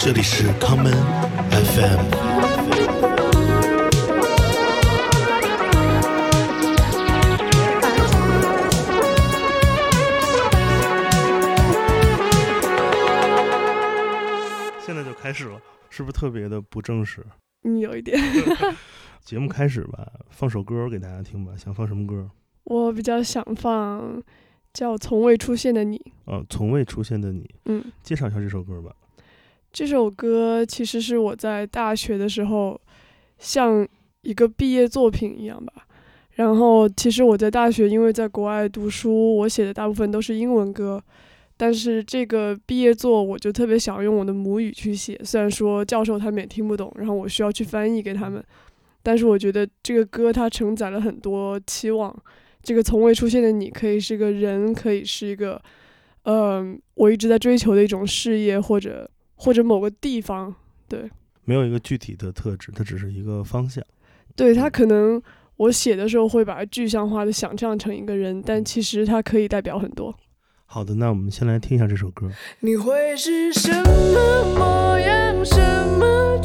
这里是康门 FM。现在就开始了，是不是特别的不正式？嗯，有一点。节目开始吧，放首歌给大家听吧。想放什么歌？我比较想放叫《从未出现的你》。呃，从未出现的你。嗯，介绍一下这首歌吧。这首歌其实是我在大学的时候，像一个毕业作品一样吧。然后，其实我在大学因为在国外读书，我写的大部分都是英文歌。但是这个毕业作，我就特别想用我的母语去写。虽然说教授他们也听不懂，然后我需要去翻译给他们，但是我觉得这个歌它承载了很多期望。这个从未出现的你，可以是个人，可以是一个，嗯，我一直在追求的一种事业，或者或者某个地方。对，没有一个具体的特质，它只是一个方向。对，它可能我写的时候会把它具象化的想象成一个人，但其实它可以代表很多。好的，那我们先来听一下这首歌。你会是什么模样？什么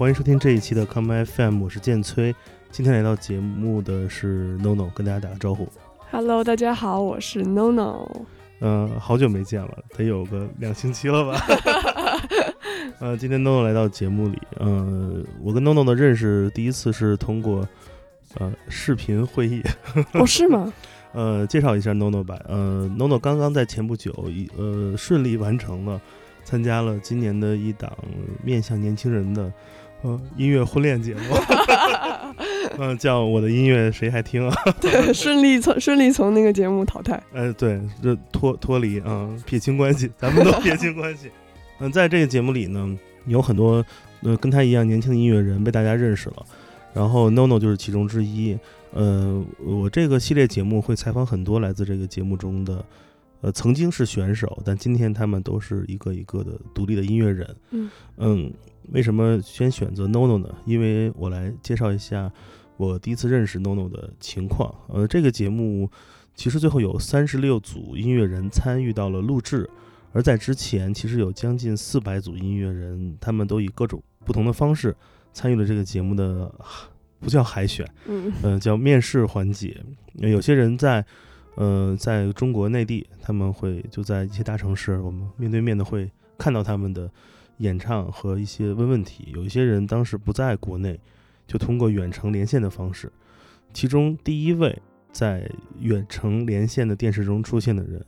欢迎收听这一期的 Come FM，我是剑崔。今天来到节目的是 NONO，跟大家打个招呼。Hello，大家好，我是 NONO。嗯、好久没见了，得有个两星期了吧？呃，今天 NONO 来到节目里，嗯、我跟 NONO 的认识第一次是通过呃视频会议。哦，是吗？呃，介绍一下 NONO 吧。呃，NONO 刚刚在前不久一呃顺利完成了参加了今年的一档面向年轻人的嗯，音乐婚恋节目，嗯，叫我的音乐谁还听啊？对，顺利从顺利从那个节目淘汰。呃，对，这脱脱离啊，撇清关系，咱们都撇清关系。嗯，在这个节目里呢，有很多呃跟他一样年轻的音乐人被大家认识了，然后 NONO 就是其中之一。呃，我这个系列节目会采访很多来自这个节目中的，呃，曾经是选手，但今天他们都是一个一个的独立的音乐人。嗯嗯，为什么先选择 NONO 呢？因为我来介绍一下我第一次认识 NONO 的情况。呃，这个节目其实最后有三十六组音乐人参与到了录制，而在之前其实有将近四百组音乐人，他们都以各种不同的方式参与了这个节目的。不叫海选，嗯呃，叫面试环节。有些人在，呃，在中国内地，他们会就在一些大城市，我们面对面的会看到他们的演唱和一些问问题。有一些人当时不在国内，就通过远程连线的方式。其中第一位在远程连线的电视中出现的人，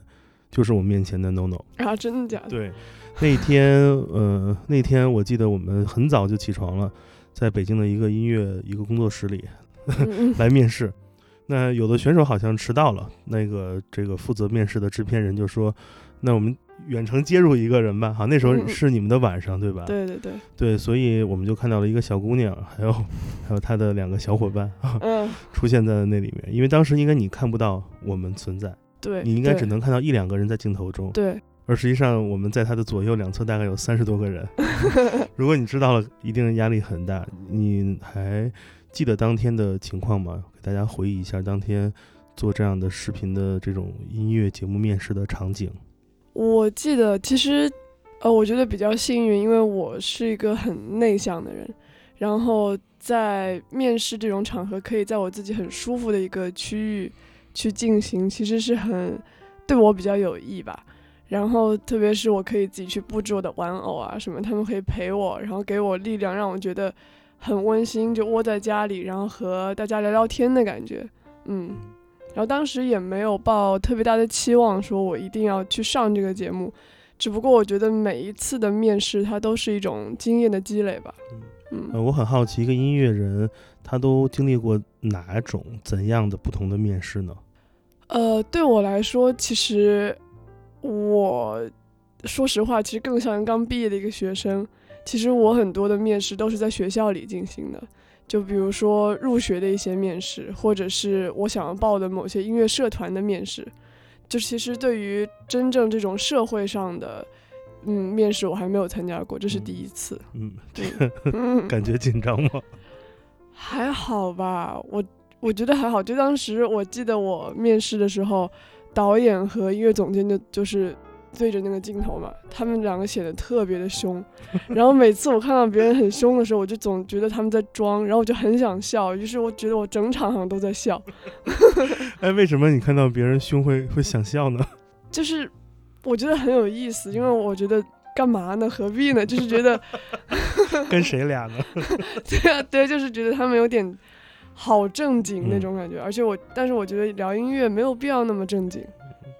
就是我面前的 NONO。啊，真的假的？对，那天，呃，那天我记得我们很早就起床了。在北京的一个音乐一个工作室里 来面试，那有的选手好像迟到了，那个这个负责面试的制片人就说：“那我们远程接入一个人吧。”好，那时候是你们的晚上，对吧？对对对对，所以我们就看到了一个小姑娘，还有还有她的两个小伙伴啊，嗯，出现在了那里面。因为当时应该你看不到我们存在，对，你应该只能看到一两个人在镜头中。对。而实际上，我们在他的左右两侧大概有三十多个人。如果你知道了，一定压力很大。你还记得当天的情况吗？给大家回忆一下当天做这样的视频的这种音乐节目面试的场景。我记得，其实，呃，我觉得比较幸运，因为我是一个很内向的人，然后在面试这种场合，可以在我自己很舒服的一个区域去进行，其实是很对我比较有益吧。然后，特别是我可以自己去布置我的玩偶啊什么，他们可以陪我，然后给我力量，让我觉得很温馨，就窝在家里，然后和大家聊聊天的感觉，嗯。然后当时也没有抱特别大的期望，说我一定要去上这个节目，只不过我觉得每一次的面试，它都是一种经验的积累吧。嗯，呃，我很好奇，一个音乐人他都经历过哪种怎样的不同的面试呢？呃，对我来说，其实。我说实话，其实更像刚毕业的一个学生。其实我很多的面试都是在学校里进行的，就比如说入学的一些面试，或者是我想要报的某些音乐社团的面试。就其实对于真正这种社会上的，嗯，面试我还没有参加过，这是第一次。嗯，这个 感觉紧张吗？还好吧，我我觉得还好。就当时我记得我面试的时候。导演和音乐总监就就是对着那个镜头嘛，他们两个显得特别的凶，然后每次我看到别人很凶的时候，我就总觉得他们在装，然后我就很想笑，于是我觉得我整场好像都在笑。哎，为什么你看到别人凶会会想笑呢？就是我觉得很有意思，因为我觉得干嘛呢？何必呢？就是觉得 跟谁俩呢？对啊，对，就是觉得他们有点。好正经那种感觉，而且我，但是我觉得聊音乐没有必要那么正经，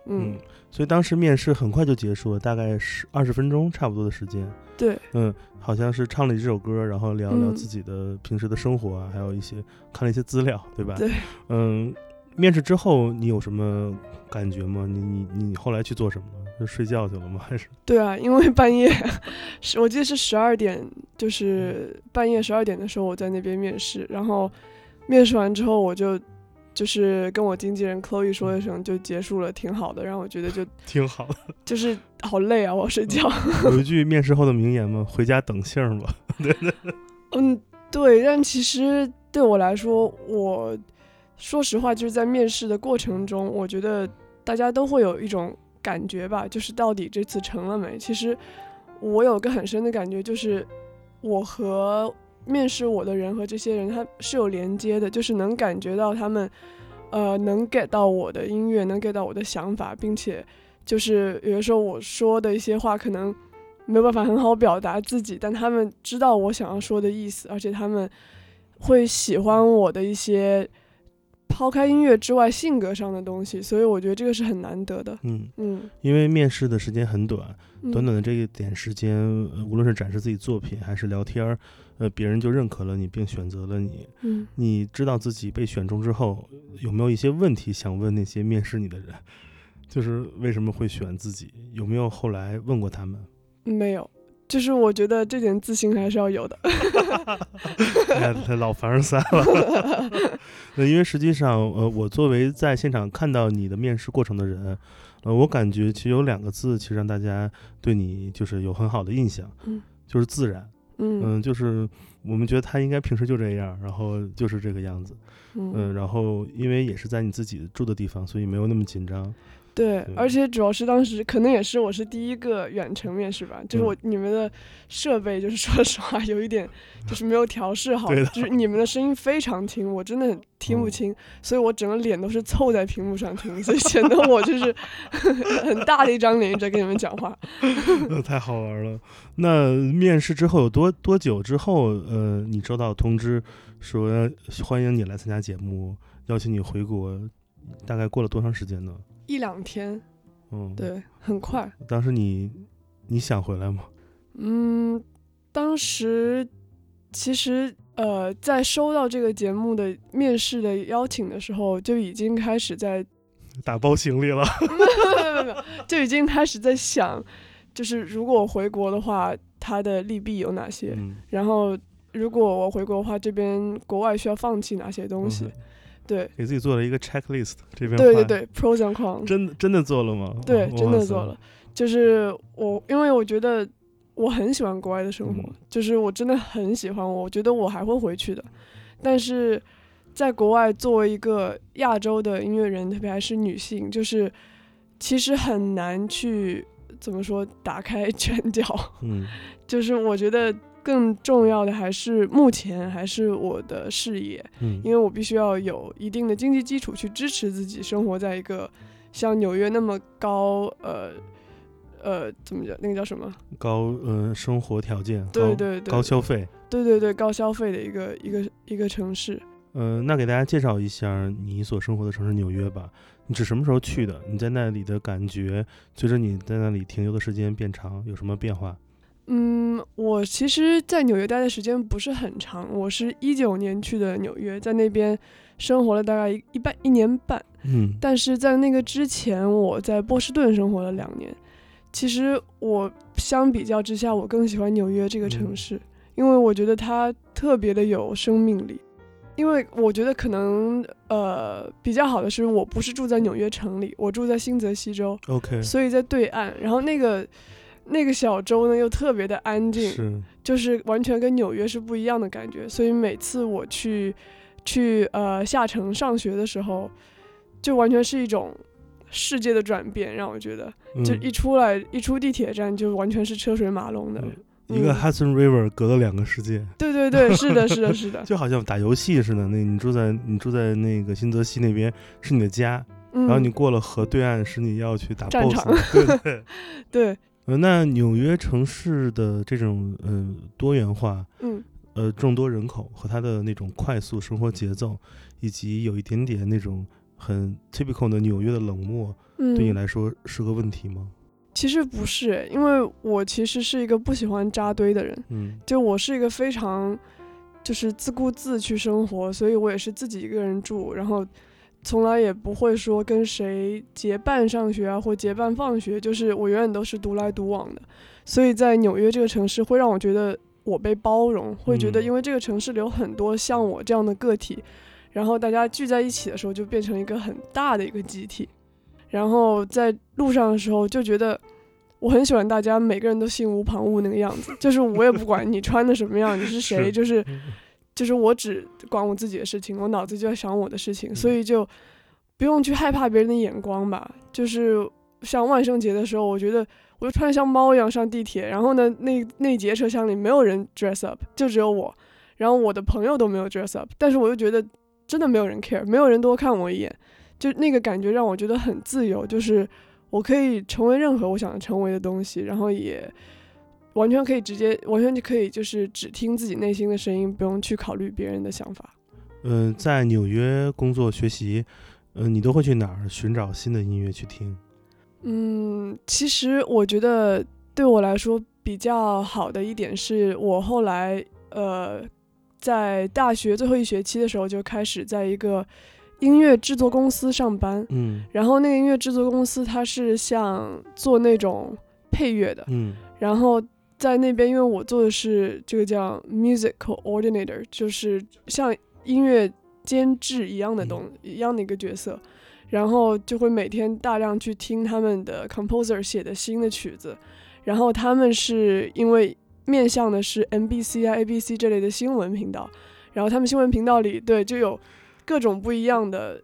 嗯，所以当时面试很快就结束了，大概十二十分钟差不多的时间，对，嗯，好像是唱了这首歌，然后聊聊自己的平时的生活啊，还有一些看了一些资料，对吧？对，嗯，面试之后你有什么感觉吗？你你你后来去做什么了？就睡觉去了吗？还是？对啊，因为半夜是 我记得是十二点，就是半夜十二点的时候我在那边面试，然后。面试完之后，我就就是跟我经纪人 Chloe 说一声，就结束了，挺好的。让我觉得就 挺好的，就是好累啊，我要睡觉。有一句面试后的名言吗？回家等信儿吧。对对。嗯，对。但其实对我来说，我说实话，就是在面试的过程中，我觉得大家都会有一种感觉吧，就是到底这次成了没？其实我有个很深的感觉，就是我和。面试我的人和这些人，他是有连接的，就是能感觉到他们，呃，能 get 到我的音乐，能 get 到我的想法，并且就是有的时候我说的一些话可能没有办法很好表达自己，但他们知道我想要说的意思，而且他们会喜欢我的一些抛开音乐之外性格上的东西，所以我觉得这个是很难得的。嗯嗯，因为面试的时间很短，短短的这一点时间，无论是展示自己作品还是聊天儿。呃，别人就认可了你，并选择了你。嗯你知道自己被选中之后，有没有一些问题想问那些面试你的人？就是为什么会选自己？有没有后来问过他们？没有，就是我觉得这点自信还是要有的。老凡尔赛了。那因为实际上，呃，我作为在现场看到你的面试过程的人，呃，我感觉其实有两个字，其实让大家对你就是有很好的印象，嗯就是自然。嗯嗯，就是我们觉得他应该平时就这样，然后就是这个样子。嗯，嗯，然后因为也是在你自己住的地方，所以没有那么紧张。对对，而且主要是当时可能也是我是第一个远程面试吧，就是嗯我你们的设备就是说实话有一点就是没有调试好，就是你们的声音非常轻，我真的很听不嗯清，所以我整个脸都是凑在屏幕上听，所以显得我就是 很大的一张脸一直在跟你们讲话。那，太好玩了。那面试之后有多多久之后，呃，你收到通知说欢迎你来参加节目，邀请你回国，大概过了多长时间呢？一两天，嗯，。对，很快。当时你你想回来吗？嗯，当时其实呃，在收到这个节目的面试的邀请的时候，就已经开始在打包行李了。没有没有就已经开始在想，就是如果我回国的话，它的利弊有哪些？嗯，然后如果我回国的话，这边国外需要放弃哪些东西？嗯对给自己做了一个 checklist。这边，对对对，pros and cons。真的真的做了吗？对，真的做了。就是我，因为我觉得我很喜欢国外的生活，嗯就是我真的很喜欢，我觉得我还会回去的。但是在国外，作为一个亚洲的音乐人，特别还是女性，就是其实很难去怎么说打开 拳脚。嗯就是我觉得更重要的还是目前还是我的事业，嗯因为我必须要有一定的经济基础去支持自己生活在一个像纽约那么高呃呃怎么讲那个叫什么？高呃生活条件，高对对对高消费。对对对高消费的一个一个一个城市。呃，那给大家介绍一下你所生活的城市纽约吧。你是什么时候去的？你在那里的感觉，随着你在那里停留的时间变长，有什么变化？嗯，我其实，在纽约待的时间不是很长，我是一九年去的纽约，在那边生活了大概一一半一年半。嗯但是在那个之前，我在波士顿生活了两年。其实我相比较之下，我更喜欢纽约这个城市，因为我觉得它特别的有生命力。因为我觉得可能呃比较好的是，我不是住在纽约城里，我住在新泽西州，，OK，所以在对岸。然后那个那个小州呢又特别的安静，是，就是完全跟纽约是不一样的感觉。所以每次我去去呃下城上学的时候，就完全是一种世界的转变，让我觉得，就嗯一出来一出地铁站就完全是车水马龙的。嗯一个嗯 Hudson River 隔了两个世界，对对对，是的，是的，是的。就好像打游戏似的。那你住在你住在那个新泽西那边是你的家，嗯，然后你过了河对岸是你要去打战 BOSS 对。对，呃，那纽约城市的这种呃多元化，嗯呃众多人口和它的那种快速生活节奏，以及有一点点那种很 typical 的纽约的冷漠，嗯，对你来说是个问题吗？其实不是，因为我其实是一个不喜欢扎堆的人，嗯就我是一个非常就是自顾自去生活，所以我也是自己一个人住，然后从来也不会说跟谁结伴上学啊，或结伴放学，就是我永远都是独来独往的。所以在纽约这个城市，会让我觉得我被包容，会觉得嗯因为这个城市里有很多像我这样的个体，然后大家聚在一起的时候，就变成一个很大的一个集体。然后在路上的时候，就觉得我很喜欢大家每个人都心无旁骛那个样子，就是我也不管你穿的什么样，你是谁，是就是就是我只管我自己的事情，我脑子就在想我的事情，嗯所以就不用去害怕别人的眼光吧。就是像万圣节的时候，我觉得我就穿得像猫一样上地铁，然后呢，那那节车厢里没有人 dress up，就只有我，然后我的朋友都没有 dress up，但是我就觉得真的没有人 care，没有人多看我一眼，就那个感觉让我觉得很自由，就是我可以成为任何我想成为的东西，然后也完全可以直接，完全就可以就是只听自己内心的声音，不用去考虑别人的想法。嗯、在纽约工作学习，嗯、你都会去哪儿寻找新的音乐去听？嗯，其实我觉得对我来说比较好的一点是，我后来呃，在大学最后一学期的时候就开始在一个音乐制作公司上班，嗯然后那个音乐制作公司它是像做那种配乐的，嗯然后在那边因为我做的是这个叫 music coordinator，就是像音乐监制一样的东、一样的一个角色，然后就会每天大量去听他们的 composer 写的新的曲子，然后他们是因为面向的是 NBC 啊 ABC 这类的新闻频道，然后他们新闻频道里对就有各种不一样的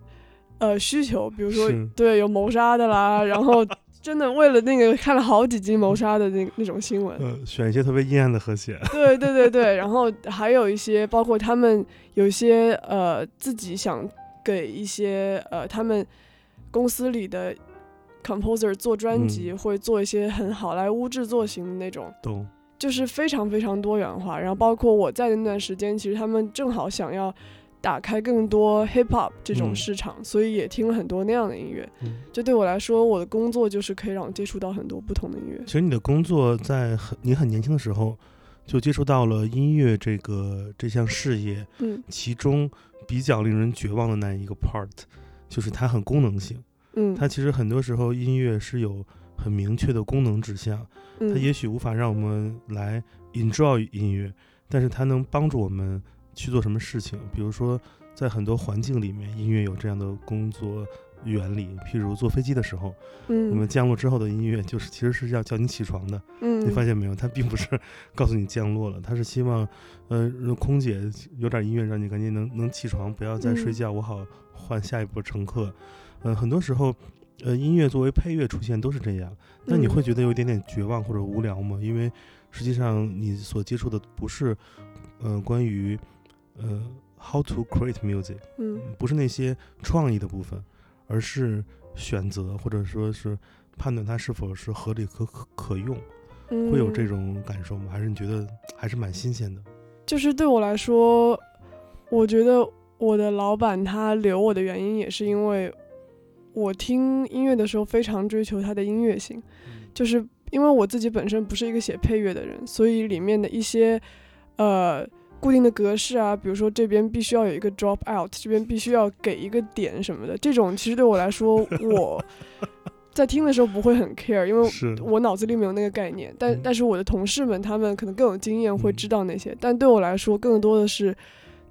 呃需求，比如说对有谋杀的啦，然后真的为了那个看了好几集谋杀的那那种新闻，呃，选一些特别阴暗的和弦，对对对对，然后还有一些包括他们有一些呃自己想给一些呃他们公司里的 composer 做专辑，嗯会做一些很好莱坞制作型的那种。懂？就是非常非常多元化。然后包括我在的那段时间，其实他们正好想要打开更多 hip hop 这种嗯市场，所以也听了很多那样的音乐。嗯就对我来说，我的工作就是可以让我接触到很多不同的音乐。其实你的工作在很你很年轻的时候就接触到了音乐这个这项事业，嗯其中比较令人绝望的那一个 part，就是它很功能性。嗯，它其实很多时候音乐是有很明确的功能指向，它嗯也许无法让我们来 enjoy 音乐，但是它能帮助我们去做什么事情。比如说，在很多环境里面，音乐有这样的工作原理。譬如坐飞机的时候，嗯我们降落之后的音乐，就是其实是要叫你起床的。嗯你发现没有？它并不是 告诉你降落了，它是希望，呃，空姐有点音乐，让你赶紧能能起床，不要再睡嗯觉，我好换下一波乘客。呃，很多时候，呃，音乐作为配乐出现都是这样。那你嗯会觉得有一点点绝望或者无聊吗？因为实际上你所接触的不是，呃，关于，呃，how to create music，嗯不是那些创意的部分，而是选择或者说是判断它是否是合理可可可用。嗯，会有这种感受吗？还是你觉得还是蛮新鲜的？就是对我来说，我觉得我的老板他留我的原因也是因为我听音乐的时候非常追求它的音乐性，就是因为我自己本身不是一个写配乐的人，所以里面的一些呃固定的格式啊，比如说这边必须要有一个 drop out，这边必须要给一个点什么的，这种其实对我来说，我在听的时候不会很 care，因为我脑子里没有那个概念，但嗯。但是我的同事们他们可能更有经验，会嗯。知道那些。但对我来说，更多的是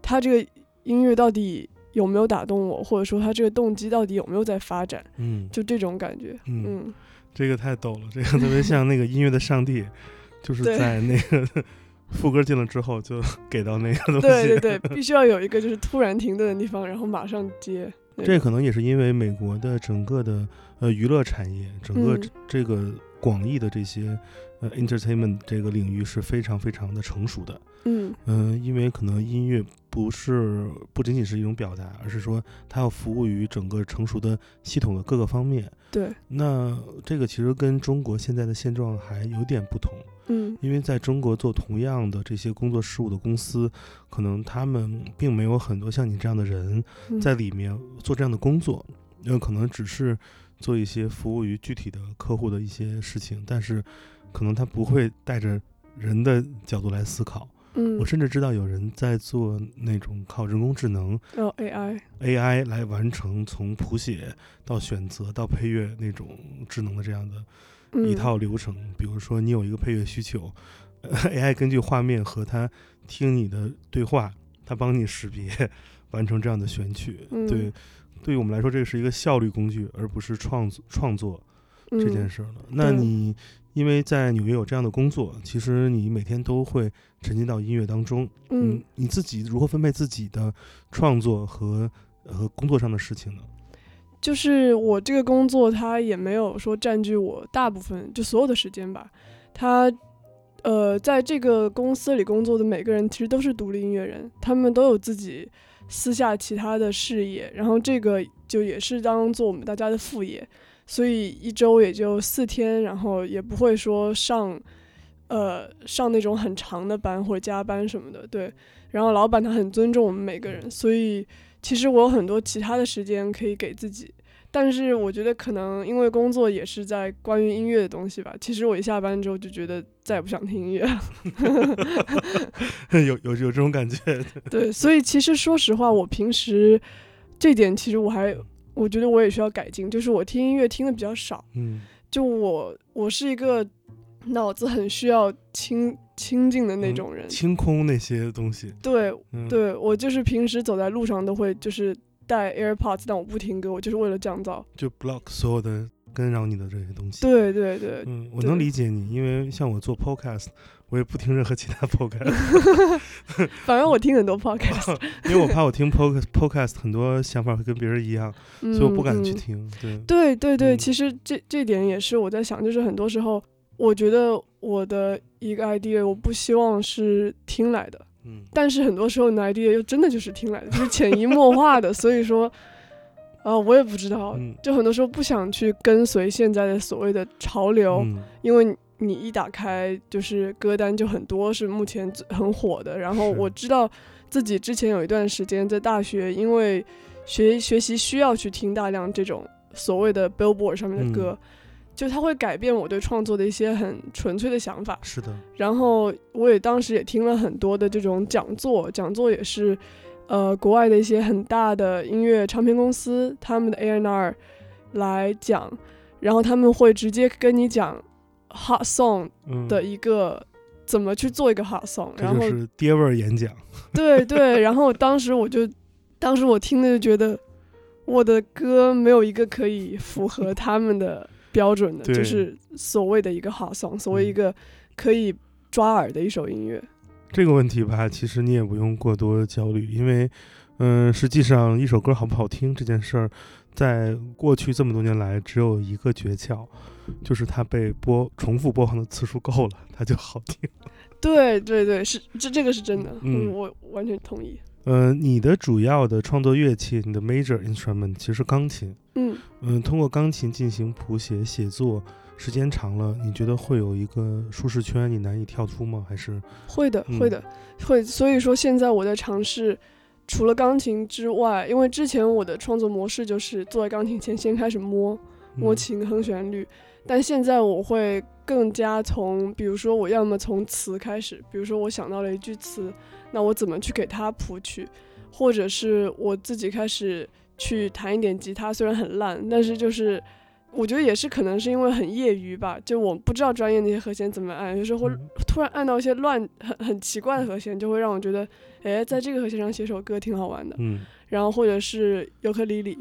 他这个音乐到底有没有打动我，或者说他这个动机到底有没有在发展，嗯。就这种感觉。嗯，嗯。这个太逗了，这个特别像那个音乐的上帝，就是在那个副歌进了之后就 给到那个东西。对对对，必须要有一个就是突然停顿的地方，然后马上接。这可能也是因为美国的整个的呃娱乐产业，整个这个广义的这些呃 entertainment 这个领域是非常非常的成熟的。嗯嗯、因为可能音乐不是不仅仅是一种表达，而是说它要服务于整个成熟的系统的各个方面。对，那这个其实跟中国现在的现状还有点不同，嗯因为在中国做同样的这些工作事务的公司，可能他们并没有很多像你这样的人嗯在里面做这样的工作，那可能只是做一些服务于具体的客户的一些事情，但是可能他不会带着人的角度来思考。嗯我，甚至知道有人在做那种靠人工智能哦 AI，AI 来完成从谱写到选择到配乐那种智能的这样的一嗯套流程。比如说，你有一个配乐需求 呃，AI 根据画面和它听你的对话，它帮你识别，完成这样的选曲。嗯对，对于我们来说，这个是一个效率工具，而不是创作创作这件嗯事儿了。那你因为在纽约有这样的工作，其实你每天都会沉浸到音乐当中。嗯，你自己如何分配自己的创作和和工作上的事情呢？就是我这个工作，它也没有说占据我大部分就所有的时间吧。它，呃，在这个公司里工作的每个人其实都是独立音乐人，他们都有自己私下其他的事业，然后这个就也是当做我们大家的副业，所以一周也就四天，然后也不会说上，呃，上那种很长的班或者加班什么的，对。然后老板他很尊重我们每个人，所以其实我有很多其他的时间可以给自己。但是我觉得可能因为工作也是在关于音乐的东西吧。其实我一下班之后就觉得再也不想听音乐了。有有有这种感觉，对，所以其实说实话，我平时这点其实我还我觉得我也需要改进，就是我听音乐听的比较少。嗯就我我是一个脑子很需要清清静的那种人。清空那些东西，对嗯，对，我就是平时走在路上都会就是带 AirPods，但我不听歌，我就是为了降噪。就 block 所有的干扰你的这些东西。对对对，嗯，我能理解你，因为像我做 podcast，我也不听任何其他 podcast，反正我听很多 podcast，因为我怕我听 podcast podcast 很多想法会跟别人一样，嗯、所以我不敢去嗯。听。对，对对对，嗯。其实这这点也是我在想，就是很多时候，我觉得我的一个 idea，我不希望是听来的，嗯。但是很多时候你的 idea 又真的就是听来的，就是潜移默化的，所以说，啊、我也不知道，嗯。就很多时候不想去跟随现在的所谓的潮流，嗯。因为你一打开就是歌单就很多是目前很火的，然后我知道自己之前有一段时间在大学，因为学学习需要去听大量这种所谓的 Billboard 上面的歌，就它会改变我对创作的一些很纯粹的想法。是的，然后我也当时也听了很多的这种讲座，讲座也是，呃，国外的一些很大的音乐唱片公司他们的 A&R 来讲，然后他们会直接跟你讲 hot song 嗯，的一个怎么去做一个 hot song，然后就是爹味儿演讲。对对，然后当时我就，当时我听的就觉得我的歌没有一个可以符合他们的标准的，就是所谓的一个 hot song，所谓一嗯个可以抓耳的一首音乐。这个问题吧，其实你也不用过多焦虑，因为，嗯、实际上一首歌好不好听这件事儿，在过去这么多年来，只有一个诀窍，就是它被播重复播放的次数够了，它就好听。对对对，是这这个是真的，嗯我完全同意。呃，你的主要的创作乐器，你的 major instrument 其实是钢琴。嗯，嗯，通过钢琴进行谱写、写作，时间长了，你觉得会有一个舒适圈，你难以跳出吗？还是会的，嗯会的，会。所以说现在我在尝试，除了钢琴之外，因为之前我的创作模式就是坐在钢琴前先开始摸，摸嗯。琴哼旋律，但现在我会更加从，比如说我要么从词开始，比如说我想到了一句词，那我怎么去给它谱曲，或者是我自己开始去弹一点吉他，虽然很烂，但是就是我觉得也是可能是因为很业余吧，就我不知道专业那些和弦怎么按，有时候会嗯。突然按到一些乱很很奇怪的和弦，就会让我觉得，哎，在这个和弦上写首歌挺好玩的。嗯。然后或者是尤克里里，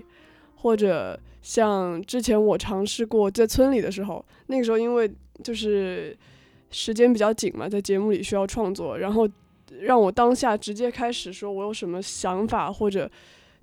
或者像之前我尝试过在村里的时候，那个时候因为就是时间比较紧嘛，在节目里需要创作，然后让我当下直接开始说我有什么想法或者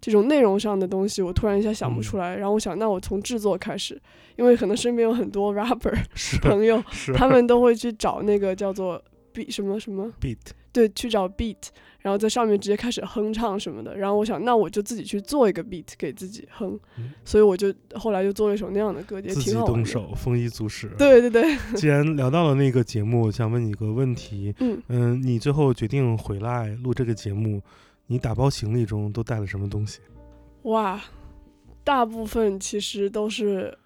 这种内容上的东西，我突然一下想不出来，然后我想那我从制作开始，因为可能身边有很多 rapper 朋友，他们都会去找那个叫做 beat 什么什么 beat 对，去找 beat，然后在上面直接开始哼唱什么的。然后我想，那我就自己去做一个 beat 给自己哼，嗯所以我就后来就做了一首那样的歌，也挺好玩的。动手，丰衣足食。，对对对，既然聊到了那个节目，我想问你一个问题。嗯，嗯，你最后决定回来录这个节目，你打包行李中都带了什么东西？哇，大部分其实都是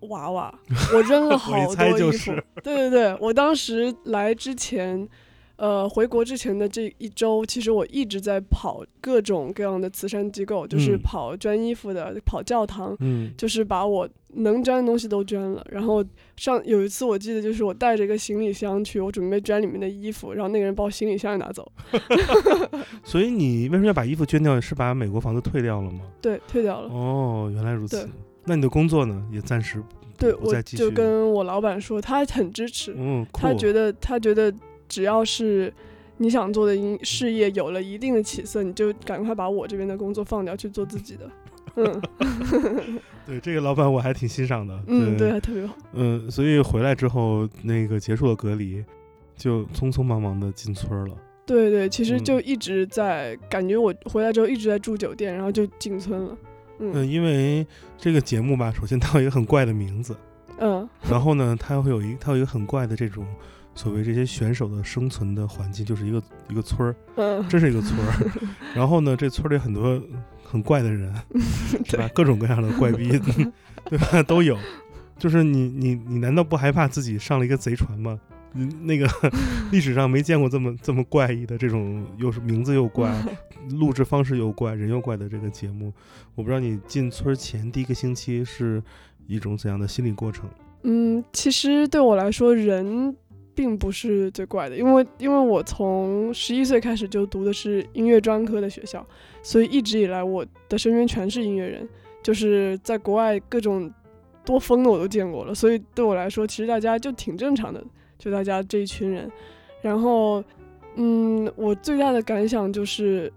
娃娃，我扔了 好多衣服。就是对对对，我当时来之前。呃，回国之前的这一周，其实我一直在跑各种各样的慈善机构，就是嗯跑捐衣服的，跑教堂，嗯就是把我能捐的东西都捐了。然后上有一次我记得就是我带着一个行李箱去，我准备捐里面的衣服，然后那个人把我行李箱也拿走，所以你为什么要把衣服捐掉？是把美国房子退掉了吗？对，退掉了。哦，原来如此。那你的工作呢？也暂时对，我就跟我老板说，他很支持，嗯，他觉得他觉得只要是你想做的音事业有了一定的起色，你就赶快把我这边的工作放掉去做自己的。嗯 对这个老板我还挺欣赏的。嗯，对，特别好。嗯，所以回来之后，那个结束了隔离，就匆匆忙忙的进村了。对对，其实嗯就一直在、感觉我回来之后一直在住酒店，然后就进村了。嗯，嗯因为这个节目吧，首先它有一个很怪的名字，嗯然后呢，它会有一它有一个很怪的这种所谓这些选手的生存的环境，就是一个一个村儿，嗯真是一个村儿。然后呢，这村儿里很多很怪的人，对吧？各种各样的怪逼，对吧？都有。就是你你你难道不害怕自己上了一个贼船吗？你，那个历史上没见过这么这么怪异的这种，又是名字又怪，录制方式又怪，人又怪的这个节目。我不知道你进村前第一个星期是一种怎样的心理过程？嗯，其实对我来说，人并不是最怪的，因为因为我从十一岁开始就读的是音乐专科的学校，所以一直以来我的身边全是音乐人，就是在国外各种多疯的我都见过了，所以对我来说，其实大家就挺正常的，就大家这一群人。然后，嗯，我最大的感想就是，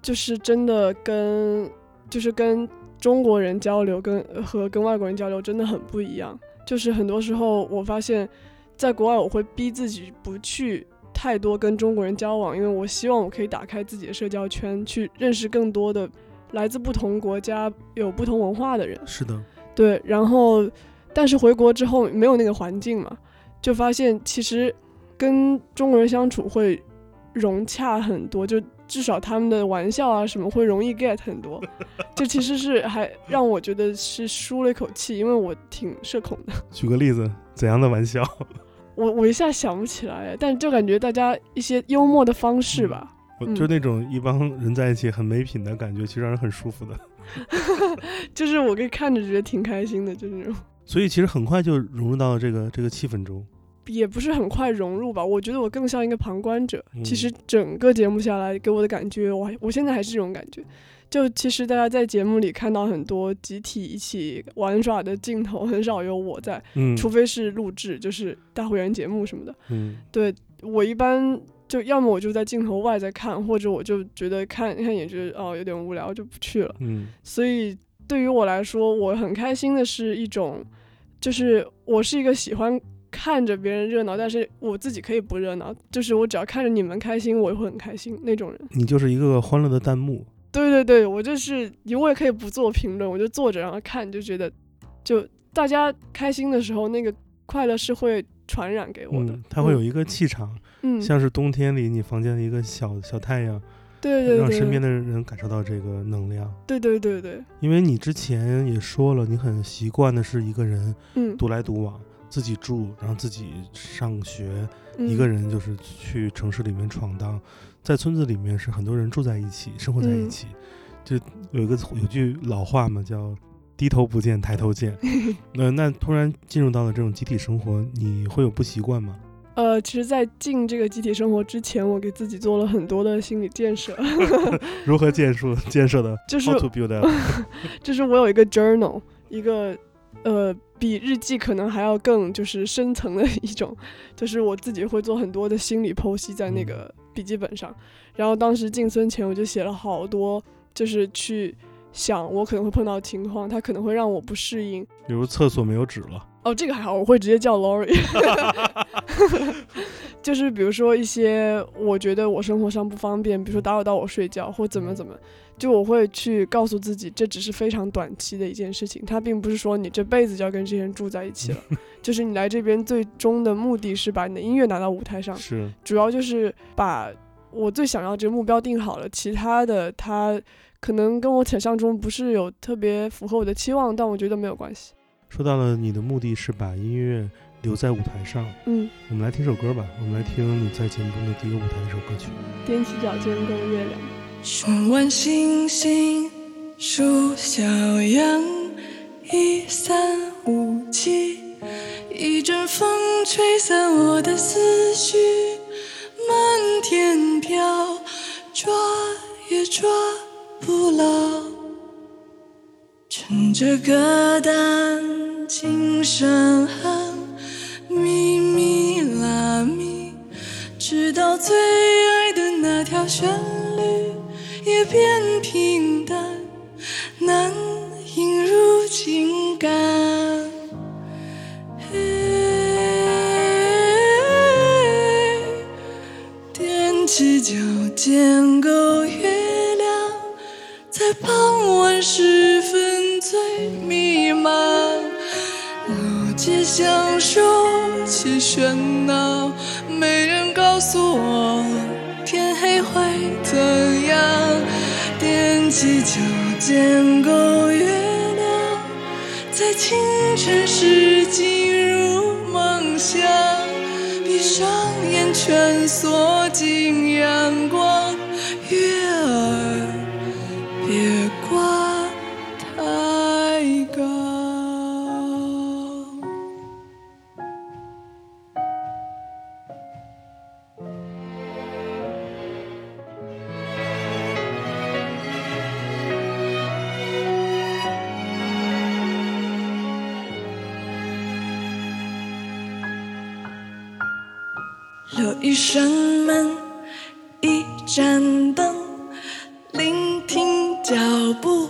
就是真的跟就是跟中国人交流，跟和跟外国人交流真的很不一样。就是很多时候我发现，在国外我会逼自己不去太多跟中国人交往，因为我希望我可以打开自己的社交圈，去认识更多的来自不同国家、有不同文化的人。是的，对，然后但是回国之后没有那个环境嘛，就发现其实跟中国人相处会融洽很多，就至少他们的玩笑啊什么会容易 get 很多，就其实是还 让我觉得是舒了一口气，因为我挺社恐的，举个例子，怎样的玩笑？我我一下想不起来，但就感觉大家一些幽默的方式吧，嗯我就那种一帮人在一起很没品的感觉，其实让人很舒服的。就是我可以看着觉得挺开心的，就是那种。所以其实很快就融入到了这个这个气氛中。也不是很快融入吧，我觉得我更像一个旁观者。其嗯实整个节目下来给我的感觉，我还我现在还是这种感觉。就其实大家在节目里看到很多集体一起玩耍的镜头，很少有我在，嗯除非是录制，就是大会员节目什么的。嗯对我一般就要么我就在镜头外在看，或者我就觉得看看也觉得哦有点无聊就不去了。嗯所以对于我来说，我很开心的是一种，就是我是一个喜欢看着别人热闹，但是我自己可以不热闹，就是我只要看着你们开心，我也会很开心那种人。你就是一个个欢乐的弹幕。对对对，我就是我也可以不做评论，我就坐着然后看，就觉得就大家开心的时候，那个快乐是会传染给我的。嗯，它会有一个气场，嗯，像是冬天里你房间的一个小小太阳，对对对，让身边的人感受到这个能量。对对对对，因为你之前也说了，你很习惯的是一个人嗯，独来独往，自己住，然后自己上学，嗯一个人就是去城市里面闯荡，在村子里面是很多人住在一起，生活在一嗯起。就有一个有句老话嘛，叫“低头不见抬头见 ”呃。那突然进入到了这种集体生活，你会有不习惯吗？呃，其实，在进这个集体生活之前，我给自己做了很多的心理建设。如何建设建设的就是 how to build up？就是我有一个 journal，一个呃比日记可能还要更就是深层的一种，就是我自己会做很多的心理剖析在那个笔记本上。然后当时进村前我就写了好多，就是去想我可能会碰到情况，它可能会让我不适应。比如厕所没有纸了，哦，这个还好，我会直接叫 Lori。就是比如说一些我觉得我生活上不方便，比如说打扰到我睡觉或怎么怎么，就我会去告诉自己，这只是非常短期的一件事情，它并不是说你这辈子就要跟这些人住在一起了。就是你来这边最终的目的是把你的音乐拿到舞台上，是主要就是把我最想要这个目标定好了，其他的它可能跟我想象中不是有特别符合我的期望，但我觉得没有关系。说到了你的目的是把音乐留在舞台上，嗯，我们来听首歌吧。我们来听你在节目中的第一个舞台的一首歌曲。踮起脚尖够月亮。数完星星数小羊，一三五七，一阵风吹散我的思绪，漫天飘，抓也抓不牢。趁着歌单轻声哼，咪咪啦咪。直到最爱的那条旋律也变平淡，难引入情感。嘿踮起脚尖够月亮，在傍晚时分最弥漫。街巷说起喧闹，没人告诉我天黑会怎样。踮起脚尖够月亮，在清晨时进入梦乡，闭上眼蜷缩进阳光，月门，一盏灯，聆听脚步。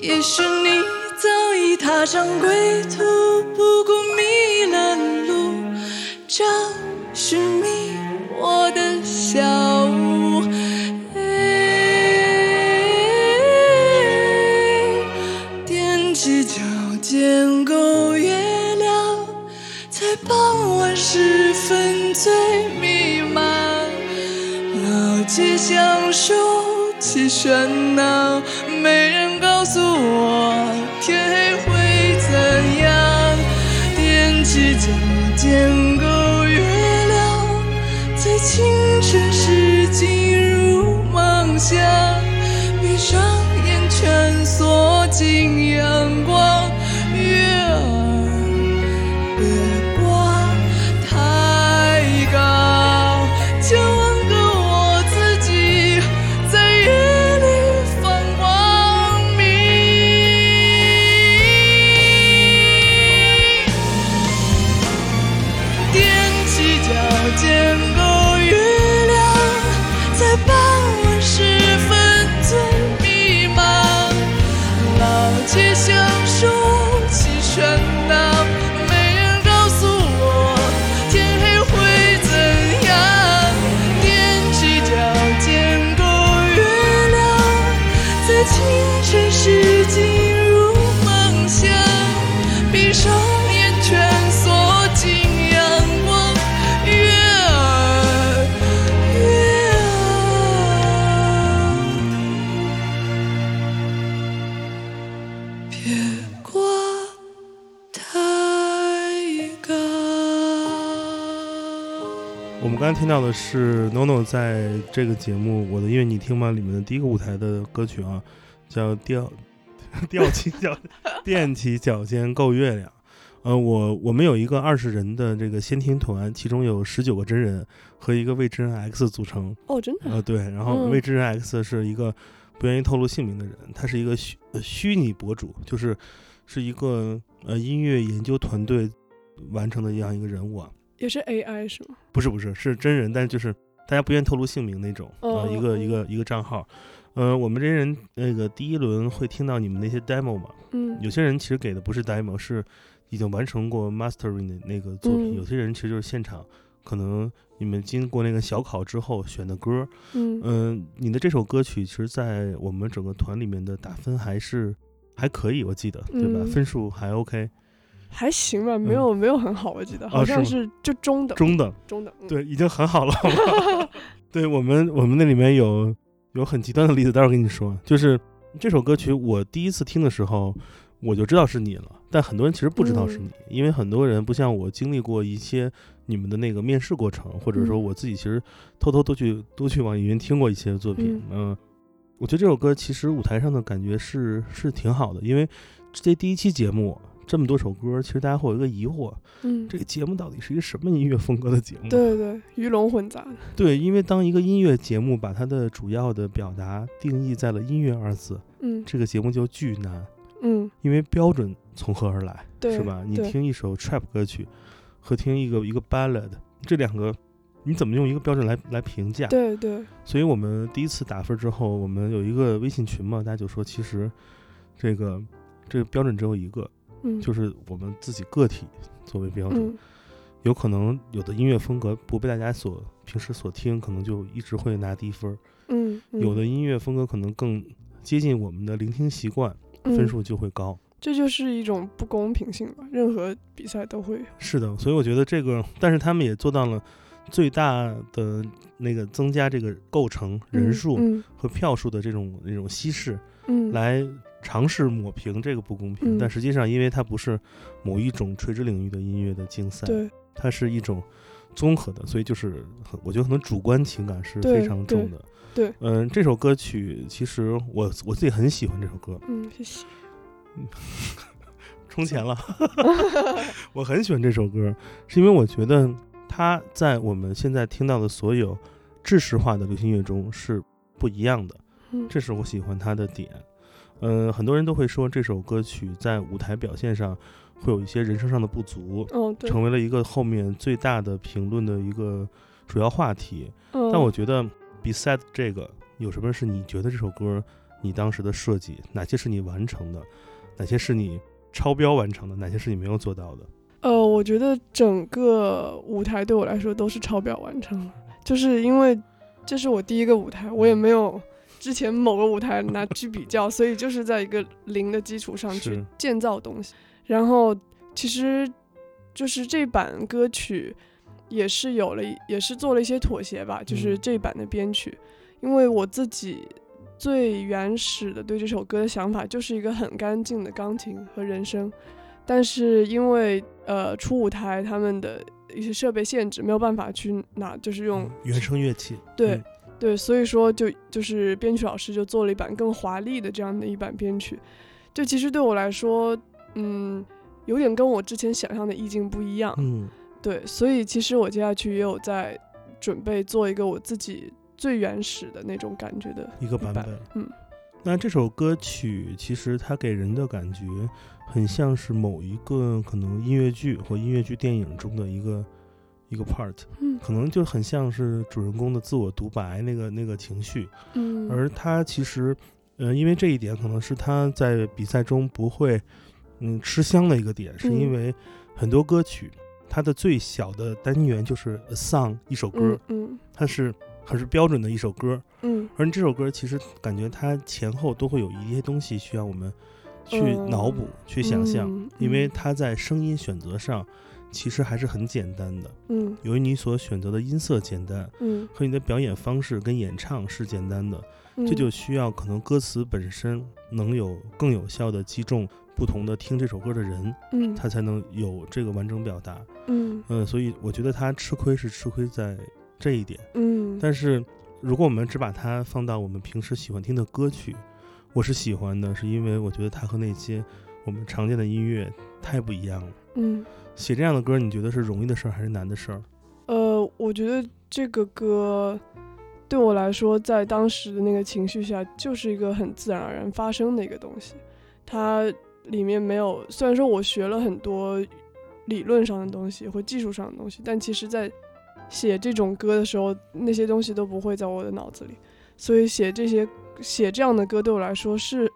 也许你早已踏上归途，不顾迷了路，找寻享受起喧闹，没人告诉我天黑会怎样。踮起脚尖够月亮，在清晨时进入梦乡，刚才听到的是 NONO 在这个节目《我的音乐你听吗》里面的第一个舞台的歌曲啊，叫吊 吊起脚踮起脚尖够月亮。呃，我我们有一个二十人的这个先听团，其中有十九个真人和一个未知人 X 组成。哦，真的，呃，对，然后嗯未知人 X 是一个不愿意透露姓名的人，他是一个虚呃虚拟博主，就是是一个呃音乐研究团队完成的这样一个人物啊。也是 AI 是吗？不是不是是真人，但是就是大家不愿透露姓名那种，呃，哦一个哦一个一个账号。呃，我们这些人那个第一轮会听到你们那些 demo 嘛？嗯，有些人其实给的不是 demo，是已经完成过 mastering 的那个作品。嗯有些人其实就是现场，可能你们经过那个小考之后选的歌。嗯嗯、你的这首歌曲其实，在我们整个团里面的打分还是还可以，我记得对吧？嗯分数还 OK，还行吧，没有没有很好，我记得好像是就中等中等。中等。嗯，对，已经很好了，好吗？对我们，我们那里面有有很极端的例子，待会儿跟你说。就是这首歌曲，我第一次听的时候，我就知道是你了，但很多人其实不知道是嗯你，因为很多人不像我经历过一些你们的那个面试过程，或者说嗯我自己其实偷偷都去都去网易云听过一些作品，嗯嗯、我觉得这首歌其实舞台上的感觉是是挺好的，因为这第一期节目。这么多首歌，其实大家会有一个疑惑：嗯，这个节目到底是一个什么音乐风格的节目？对对对，鱼龙混杂。对，因为当一个音乐节目把它的主要的表达定义在了音乐二字，嗯这个节目就巨难，嗯，因为标准从何而来，对，是吧？你听一首 trap 歌曲和听一个一个 ballad，这两个你怎么用一个标准来来评价？对对，所以我们第一次打分之后，我们有一个微信群嘛，大家就说其实这个这个标准只有一个，嗯，就是我们自己个体作为标准。嗯有可能有的音乐风格不被大家所平时所听，可能就一直会拿低分儿。嗯，嗯有的音乐风格可能更接近我们的聆听习惯，分嗯数就会高。这就是一种不公平性吧，任何比赛都会有。是的，所以我觉得这个，但是他们也做到了最大的那个增加这个构成人数嗯和票数的这种那种稀释，嗯，来尝试抹平这个不公平。嗯但实际上，因为它不是某一种垂直领域的音乐的竞赛，它是一种综合的，所以就是很，我觉得可能主观情感是非常重的。对嗯，这首歌曲其实我我自己很喜欢这首歌，嗯，谢谢。充钱了，我很喜欢这首歌，是因为我觉得它在我们现在听到的所有制式化的流行乐中是不一样的，嗯，这是我喜欢它的点。嗯，很多人都会说这首歌曲在舞台表现上会有一些人声上的不足，哦对，成为了一个后面最大的评论的一个主要话题。嗯，但我觉得，beside 这个，有什么是你觉得这首歌你当时的设计，哪些是你完成的，哪些是你超标完成的，哪些是你没有做到的？呃，我觉得整个舞台对我来说都是超标完成了，就是因为这是我第一个舞台，我也没有之前某个舞台拿去比较，所以就是在一个零的基础上去建造东西。然后其实就是这版歌曲也是有了，也是做了一些妥协吧，就是嗯这版的编曲，因为我自己最原始的对这首歌的想法就是一个很干净的钢琴和人声，但是因为呃初舞台他们的一些设备限制，没有办法去拿，就是用、嗯原声乐器，对、嗯对，所以说就就是编曲老师就做了一版更华丽的这样的一版编曲，就其实对我来说，嗯，有点跟我之前想象的意境不一样，嗯。对，所以其实我接下去也有在准备做一个我自己最原始的那种感觉的一个版版本。嗯。那这首歌曲其实它给人的感觉很像是某一个可能音乐剧或音乐剧电影中的一个一个 part，嗯。可能就很像是主人公的自我独白那个那个情绪。嗯，而他其实，呃，因为这一点可能是他在比赛中不会，嗯，吃香的一个点，是因嗯。为很多歌曲它的最小的单元就是 a song 一首歌，嗯它是很是标准的一首歌，嗯。而这首歌其实感觉它前后都会有一些东西需要我们去嗯。脑补、去想象，嗯因为嗯。它在声音选择上其实还是很简单的，嗯由于你所选择的音色简单，嗯和你的表演方式跟演唱是简单的。嗯，这就需要可能歌词本身能有更有效的击中不同的听这首歌的人，嗯他才能有这个完整表达。嗯嗯，所以我觉得他吃亏是吃亏在这一点。嗯，但是如果我们只把它放到我们平时喜欢听的歌曲，我是喜欢的，是因为我觉得它和那些我们常见的音乐太不一样了。嗯写这样的歌，你觉得是容易的事儿还是难的事儿？呃，我觉得这个歌对我来说，在当时的那个情绪下，就是一个很自然而然发生的一个东西。它里面没有，虽然说我学了很多理论上的东西或技术上的东西，但其实在写这种歌的时候，那些东西都不会在我的脑子里。所以写这些写这样的歌对我来说是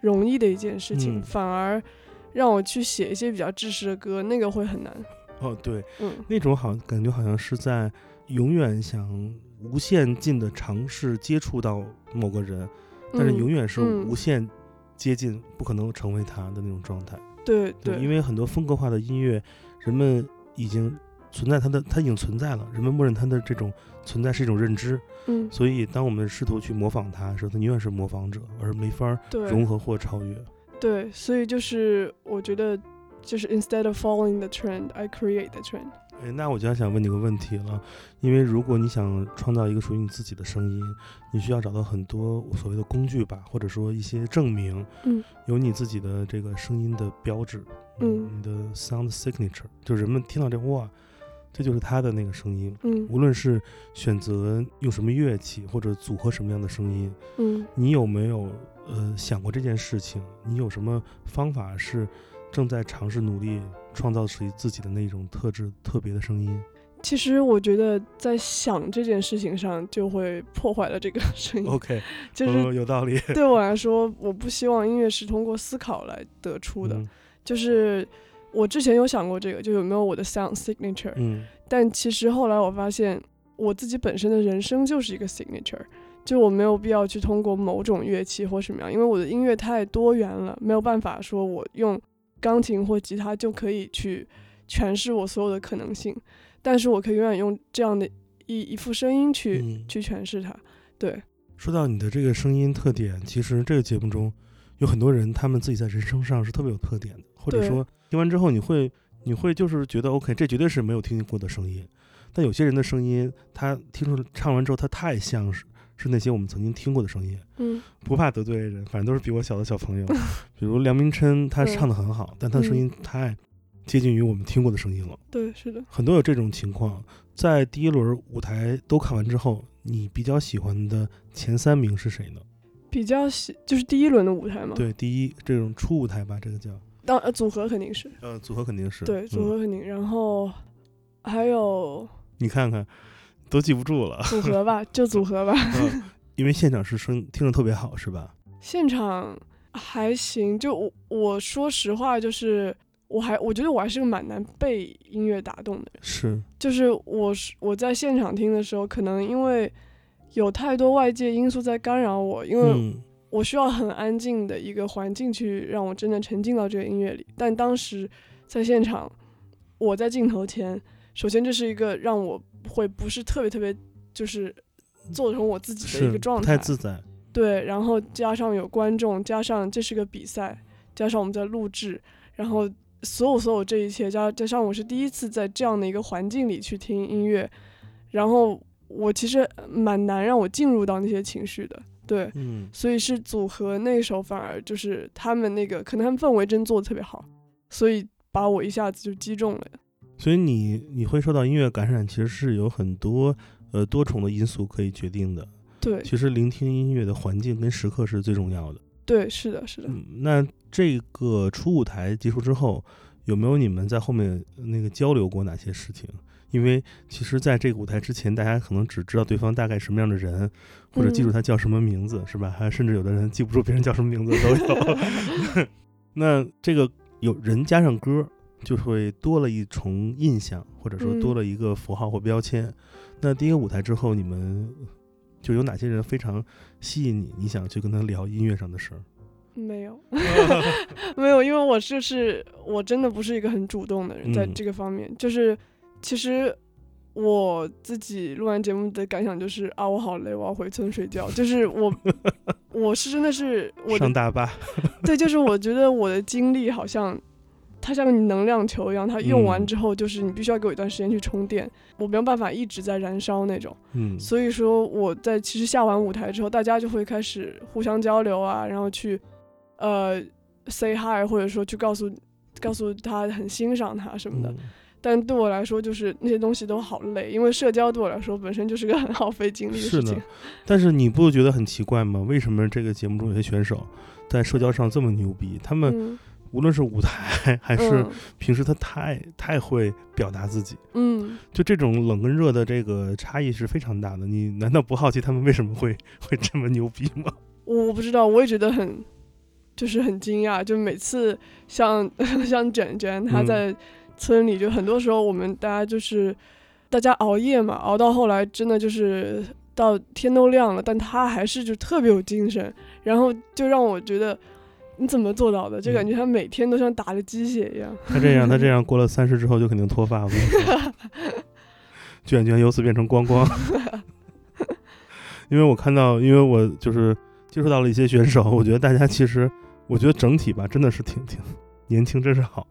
容易的一件事情，嗯反而让我去写一些比较知识的歌，那个会很难。哦，对，嗯那种好感觉好像是在永远想无限近的尝试接触到某个人，但是嗯永远是嗯无限接近，不可能成为他的那种状态。对对，对，因为很多风格化的音乐，人们已经存在它的，它已经存在了，人们默认它的这种存在是一种认知，嗯所以当我们试图去模仿它的时候，它永远是模仿者，而没法对融合或超越。对，所以就是我觉得，就是 instead of following the trend, I create the trend。哎，那我就要想问你个问题了，因为如果你想创造一个属于你自己的声音，你需要找到很多所谓的工具吧，或者说一些证明，嗯，有你自己的这个声音的标志，嗯你的 sound signature，就人们听到这哇，这就是他的那个声音。嗯无论是选择用什么乐器或者组合什么样的声音，嗯你有没有呃想过这件事情？你有什么方法是正在尝试努力创造属于自己的那种特质、特别的声音？其实我觉得在想这件事情上就会破坏了这个 声音，OK，就是哦、有道理。对我来说，我不希望音乐是通过思考来得出的。嗯就是我之前有想过这个，就有没有我的 sound signature，、嗯但其实后来我发现，我自己本身的人生就是一个 signature，就我没有必要去通过某种乐器或什么样，因为我的音乐太多元了，没有办法说我用钢琴或吉他就可以去诠释我所有的可能性。但是我可以永远用这样的一一副声音去、嗯去诠释它。对，说到你的这个声音特点，其实这个节目中有很多人，他们自己在人声上是特别有特点的，或者说听完之后你会你会就是觉得 OK，这绝对是没有听过的声音。但有些人的声音，他听出唱完之后，他太像是是那些我们曾经听过的声音。嗯不怕得罪人，反正都是比我小的小朋友。比如梁明琛，他唱的很好，但他的声音太接近于我们听过的声音了。对，是的。很多有这种情况。在第一轮舞台都看完之后，你比较喜欢的前三名是谁呢？比较喜就是第一轮的舞台嘛，，对，第一这种初舞台吧，这个叫当呃组合肯定是呃组合肯定是对组嗯合肯定，然后还有你看看都记不住了，组合吧，就组合吧。嗯，因为现场是声听着特别好，是吧？现场还行，就我我说实话，就是我还我觉得我还是个蛮难被音乐打动的人，是，就是我是我在现场听的时候，可能因为有太多外界因素在干扰我，因为嗯我需要很安静的一个环境去让我真的沉浸到这个音乐里。但当时在现场，我在镜头前，首先这是一个让我会不是特别特别就是做成我自己的一个状态，太自在，对，然后加上有观众，加上这是个比赛，加上我们在录制，然后所有所有这一切加加上我是第一次在这样的一个环境里去听音乐，然后我其实蛮难让我进入到那些情绪的，对，嗯所以是组合那时候反而就是他们那个可能他们氛围真做的特别好，所以把我一下子就击中了。所以你你会受到音乐感染，其实是有很多呃多重的因素可以决定的。对其实聆听音乐的环境跟时刻是最重要的。对，是的，是的，嗯，那这个初舞台结束之后，有没有你们在后面那个交流过哪些事情？因为其实在这个舞台之前，大家可能只知道对方大概什么样的人，或者记住嗯他叫什么名字，是吧？还甚至有的人记不住别人叫什么名字都有。那这个有人加上歌，就会多了一重印象，或者说多嗯了一个符号或标签。那第一个舞台之后，你们就有哪些人非常吸引你？你想去跟他聊音乐上的事儿？没有。没有，因为我就是我真的不是一个很主动的人，在嗯这个方面，就是其实我自己录完节目的感想就是啊，我好累，我要回村睡觉。就是我 我是真的是我的上大巴，对，就是我觉得我的精力好像它像个能量球一样，它用完嗯之后就是你必须要给我一段时间去充电，我没有办法一直在燃烧那种。嗯，所以说我在其实下完舞台之后，大家就会开始互相交流啊，然后去呃 say hi，或者说去告诉告诉他很欣赏他什么的。嗯但对我来说，就是那些东西都好累，因为社交对我来说本身就是个很耗费精力的是的事情。但是你不觉得很奇怪吗？为什么这个节目中有些选手在社交上这么牛逼？他们嗯无论是舞台还是嗯平时，他太太会表达自己，嗯，就这种冷跟热的这个差异是非常大的。你难道不好奇他们为什么会会这么牛逼吗？我 我不知道，我也觉得很就是很惊讶，就每次像 像卷卷他嗯在村里，就很多时候我们大家就是大家熬夜嘛，熬到后来真的就是到天都亮了，但他还是就特别有精神，然后就让我觉得你怎么做到的？就感觉他每天都像打了鸡血一样。他这样，他这样过了三十之后就肯定脱发。我跟你说，卷卷由此变成光光。因为我看到，因为我就是接触到了一些选手，我觉得大家其实，我觉得整体吧，真的是挺挺年轻，真是好，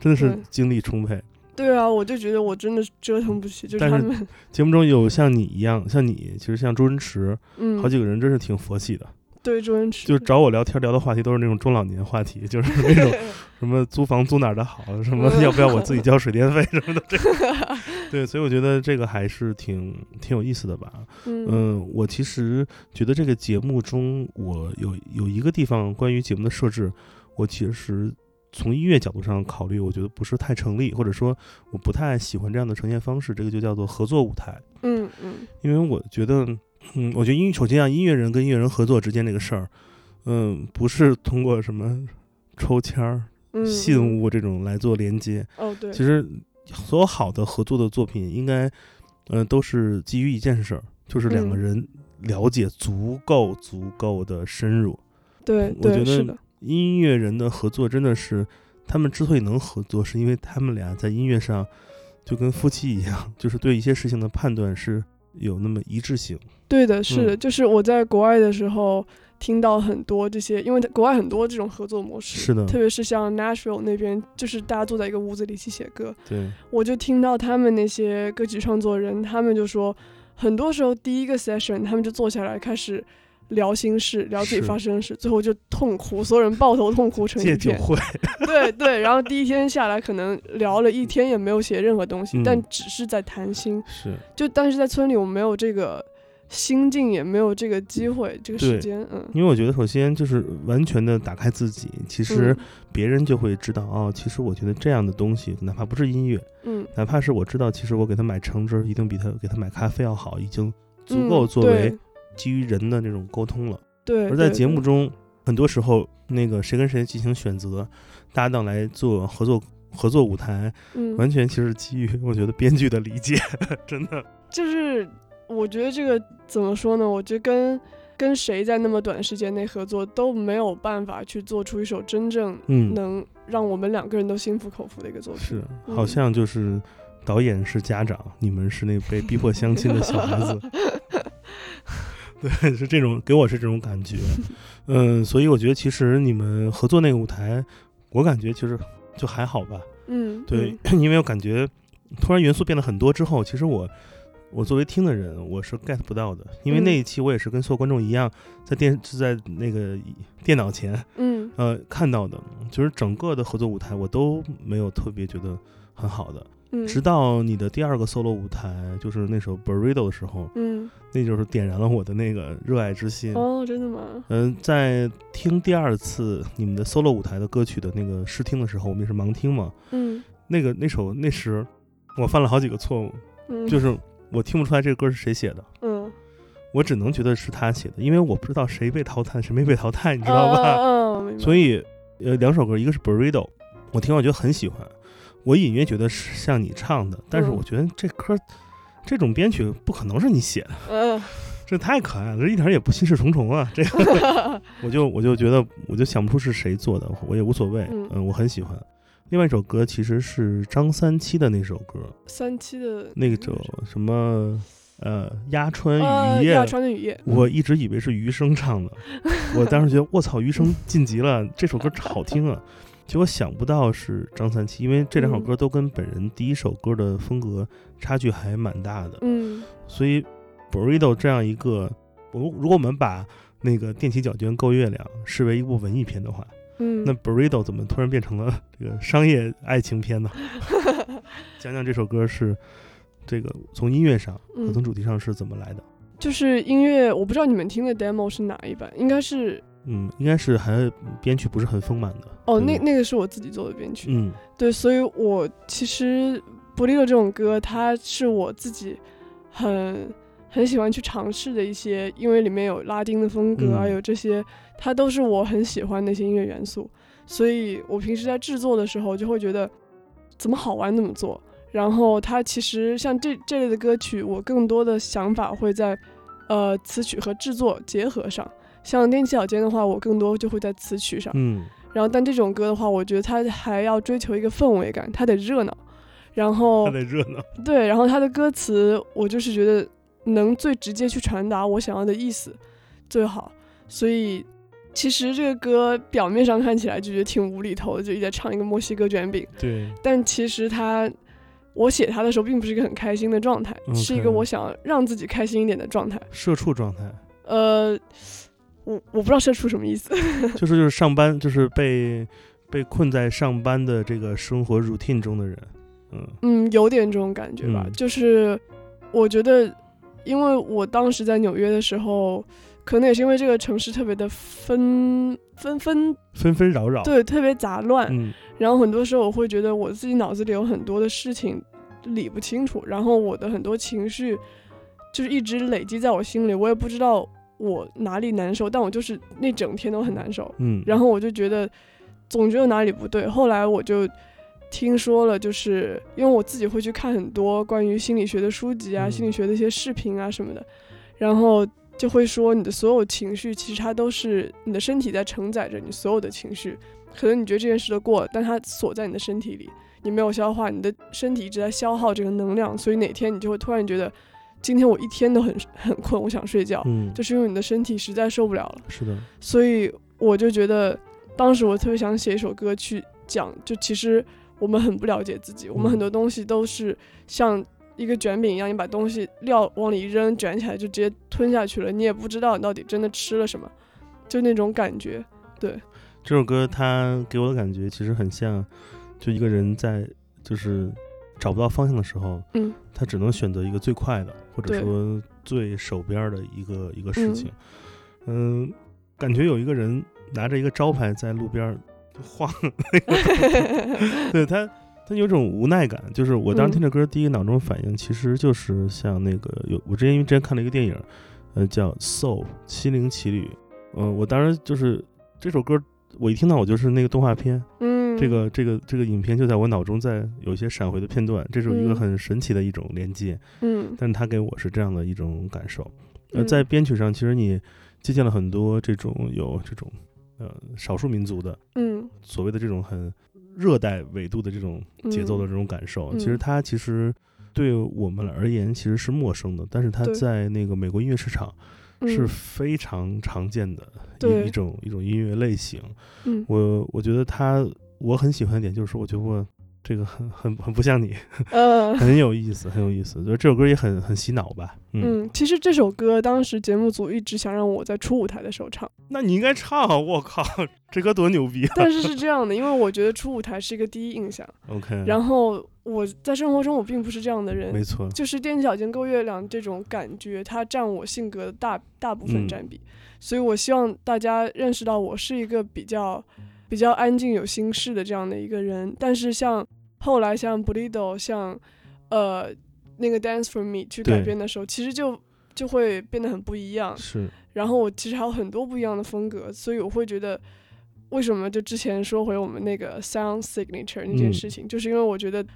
真的是精力充沛。对啊，我就觉得我真的是折腾不起，就是但是他们，节目中有像你一样，像你，其实像周星驰，嗯，好几个人真是挺佛系的，对就找我聊天聊的话题都是那种中老年话题，就是那种 什么租房租哪儿的好，什么要不要我自己交水电费 什么的，这个对，所以我觉得这个还是挺挺有意思的吧。嗯嗯，我其实觉得这个节目中，我有有一个地方关于节目的设置，我其实从音乐角度上考虑，我觉得不是太成立，或者说我不太喜欢这样的呈现方式。这个就叫做合作舞台，嗯嗯因为我觉得，嗯，我觉得音首先啊，音乐人跟音乐人合作之间这个事儿，嗯，不是通过什么抽签儿、嗯，信嗯物这种来做连接，哦对，其实所有好的合作的作品，应该，呃，都是基于一件事儿，就是两个嗯人了解足够足够的深入。对我觉得音乐人的合作真的是，他们之所以能合作，是因为他们俩在音乐上就跟夫妻一样，就是对一些事情的判断是有那么一致性。对的，是的，嗯就是我在国外的时候听到很多这些，因为国外很多这种合作模式，是的特别是像 Nashville 那边，就是大家坐在一个屋子里一起写歌，对，我就听到他们那些歌曲创作人，他们就说，很多时候第一个 session 他们就坐下来开始聊心事，聊自己发生的事，最后就痛哭，所有人抱头痛哭成一片。戒酒会，对对，然后第一天下来可能聊了一天也没有写任何东西，嗯但只是在谈心。是就但是在村里我没有这个心境，也没有这个机会，这个时间，嗯。因为我觉得首先就是完全的打开自己，其实嗯。别人就会知道哦，其实我觉得这样的东西，哪怕不是音乐，嗯，哪怕是我知道，其实我给他买橙汁儿一定比他给他买咖啡要好，已经足嗯够作为基于人的这种沟通了。对，而在节目中，很多时候那个谁跟谁进行选择，搭档来做合作合作舞台，嗯，完全其实基于我觉得编剧的理解，真的。就是我觉得这个怎么说呢？我觉得跟跟谁在那么短时间内合作都没有办法去做出一首真正嗯，能让我们两个人都心服口服的一个作品。是，嗯好像就是导演是家长，你们是那被逼迫相亲的小孩子。对，是这种，给我是这种感觉。嗯，所以我觉得其实你们合作那个舞台，我感觉其实就还好吧。嗯，对嗯，因为我感觉突然元素变得很多之后，其实我我作为听的人，我是 get 不到的，因为嗯。那一期我也是跟所有观众一样，在电是在那个电脑前嗯。呃看到的，就是整个的合作舞台我都没有特别觉得很好的，嗯，直到你的第二个 solo 舞台，就是那首 Burrito 的时候，嗯，那就是点燃了我的那个热爱之心。哦，真的吗？嗯、在听第二次你们的 solo 舞台的歌曲的那个试听的时候，我们也是盲听嘛，嗯。那个那首那时我犯了好几个错误，嗯，就是我听不出来这个歌是谁写的，嗯，我只能觉得是他写的，因为我不知道谁被淘汰，谁没被淘汰，你你知道吧？所以呃，两首歌，一个是 Burrito，我听完觉得很喜欢，我隐约觉得是像你唱的，但是嗯。我觉得这歌这种编曲不可能是你写的，嗯。这太可爱了，这一点也不心事重重啊，这个。我就我就觉得我就想不出是谁做的，我也无所谓，嗯。嗯，我很喜欢。另外一首歌其实是张三七的那首歌，三七的那个首什么呃鸭川呃雨夜，压川的雨夜，我一直以为是余生唱的，我当时觉得我操，余生晋级了，这首歌好听啊。结果想不到是张三七，因为这两首嗯歌都跟本人第一首歌的风格差距还蛮大的，嗯。所以 Burrito 这样一个，我如果我们把那个踮起脚尖够月亮视为一部文艺片的话，嗯，那 Burrito 怎么突然变成了这个商业爱情片呢？讲讲这首歌是这个从音乐上和嗯从主题上是怎么来的？就是音乐，我不知道你们听的 demo 是哪一版，应该是嗯，应该是还编曲不是很丰满的。哦，那那个是我自己做的编曲，嗯对，所以我其实《不利的这种歌，它是我自己很很喜欢去尝试的一些，因为里面有拉丁的风格啊，嗯有这些，它都是我很喜欢的一些音乐元素，所以我平时在制作的时候就会觉得怎么好玩怎么做。然后它其实像这这类的歌曲，我更多的想法会在呃词曲和制作结合上。像踮起脚尖的话，我更多就会在词曲上。嗯然后，但这种歌的话，我觉得它还要追求一个氛围感，它得热闹。然后它，得热闹。对，然后它的歌词，我就是觉得能最直接去传达我想要的意思最好。所以，其实这个歌表面上看起来就觉得挺无厘头的，就一直在唱一个墨西哥卷饼，对，但其实他，我写它的时候并不是一个很开心的状态，是一个我想让自己开心一点的状态。社畜状态，呃，我我不知道社畜什么意思。就 是就是上班，就是被被困在上班的这个生活 routine 中的人。嗯嗯，有点这种感觉吧，嗯就是我觉得，因为我当时在纽约的时候，可能也是因为这个城市特别的纷纷纷，纷纷扰扰。，对，特别杂乱，嗯。然后很多时候我会觉得我自己脑子里有很多的事情理不清楚，然后我的很多情绪就是一直累积在我心里，我也不知道我哪里难受，但我就是那整天都很难受，嗯，然后我就觉得总觉得哪里不对，后来我就听说了，就是因为我自己会去看很多关于心理学的书籍啊、嗯。心理学的一些视频啊什么的，然后就会说你的所有情绪其实它都是你的身体在承载着你所有的情绪，可能你觉得这件事都过了，但它锁在你的身体里，你没有消化，你的身体一直在消耗这个能量，所以哪天你就会突然觉得，今天我一天都很 很困，我想睡觉，嗯，就是因为你的身体实在受不了了。是的，所以我就觉得，当时我特别想写一首歌去讲，就其实我们很不了解自己，我们嗯很多东西都是像一个卷饼一样，你把东西料往里一扔，卷起来就直接吞下去了，你也不知道你到底真的吃了什么，就那种感觉。对，这首歌它给我的感觉其实很像，就一个人在就是找不到方向的时候，嗯他只能选择一个最快的，或者说最手边的一个一个事情。嗯、感觉有一个人拿着一个招牌在路边晃 对他。他有种无奈感，就是我当时听这歌，第一个脑中反应其实就是像那个有我之前因为之前看了一个电影，呃，叫《Soul》七零奇旅，嗯、我当时就是这首歌，我一听到我就是那个动画片，嗯，这个这个这个影片就在我脑中在有一些闪回的片段，这是一个嗯。很神奇的一种连接，嗯。但是它给我是这样的一种感受。呃，嗯。在编曲上，其实你借鉴了很多这种有这种呃少数民族的嗯。所谓的这种很热带纬度的这种节奏的这种感受，嗯。其实它其实对我们而言其实是陌生的，但是它在那个美国音乐市场嗯。是非常常见的对。一一种一种音乐类型。嗯。我我觉得它我很喜欢的点就是说，我觉得我这个很很很不像你，呃 很有意思，很有意思。就是这首歌也很很洗脑吧，嗯，嗯，其实这首歌当时节目组一直想让我在初舞台的时候唱，那你应该唱，我靠，这歌多牛逼啊但是！是这样的，因为我觉得初舞台是一个第一印象，！OK，然后我在生活中我并不是这样的人，没错，就是踮起脚尖够月亮这种感觉，它占我性格的大大部分嗯。占比，所以我希望大家认识到我是一个比较比较安静有心事的这样的一个人。但是像后来像 Blido 像呃那个 Dance for Me 去改编的时候，其实就就会变得很不一样。是，然后我其实还有很多不一样的风格，所以我会觉得，为什么就之前说回我们那个 sound signature 那件嗯事情，就是因为我觉得，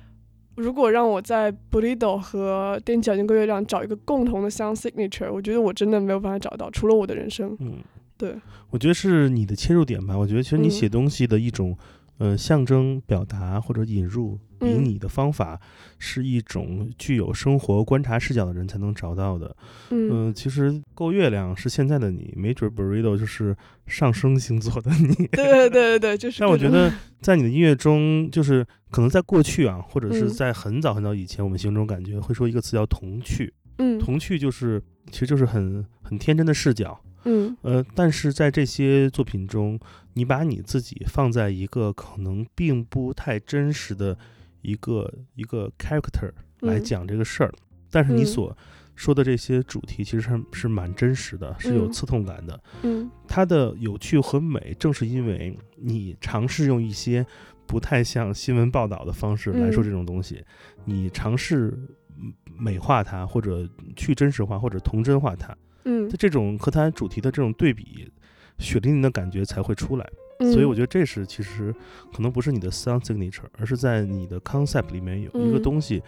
如果让我在 Blido 和踮起脚尖够月亮找一个共同的 sound signature，我觉得我真的没有办法找到，除了我的人生。嗯，对，我觉得是你的切入点吧。我觉得其实你嗯写东西的一种。呃，象征表达或者引入，比嗯拟的方法是一种具有生活观察视角的人才能找到的。嗯嗯，其实够月亮是现在的你，没准 burrito 就是上升星座的你。对对对对对，就 是。但我觉得在你的音乐中，就是可能在过去啊，或者是嗯在很早很早以前，我们心中感觉会说一个词叫童趣。嗯童趣就是其实就是很很天真的视角。嗯。呃，但是在这些作品中，你把你自己放在一个可能并不太真实的一个一个 character 来嗯讲这个事儿，但是你嗯。所说的这些主题其实是是蛮真实的，是有嗯。刺痛感的。嗯。它的有趣和美，正是因为你尝试用一些不太像新闻报道的方式来说嗯。这种东西，你尝试嗯美化它，或者去真实化，或者童真化它。嗯。这种和它主题的这种对比，血淋淋的感觉才会出来。嗯，所以我觉得这是其实可能不是你的 sound signature，而是在你的 concept 里面有一个嗯。东西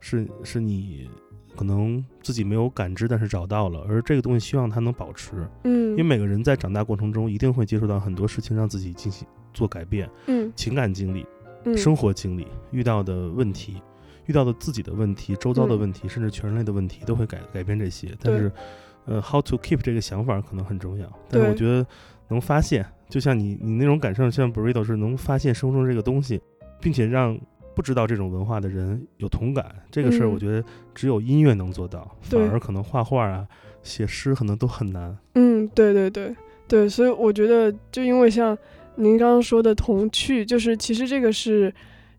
是是你可能自己没有感知，但是找到了，而这个东西希望它能保持。嗯，因为每个人在长大过程中一定会接触到很多事情，让自己进行做改变，嗯。情感经历、嗯。生活经历、遇到的问题、遇到的自己的问题、周遭的嗯。问题，甚至全人类的问题，都会改改变这些。但对。是，呃，how to keep 这个想法可能很重要。但是我觉得能发现，就像你你那种感受，像 Burrito 是能发现生活中这个东西，并且让不知道这种文化的人有同感，这个事儿嗯我觉得只有音乐能做到，反而可能画画啊、写诗可能都很难。嗯，对对对对，所以我觉得，就因为像您刚刚说的童趣，就是其实这个是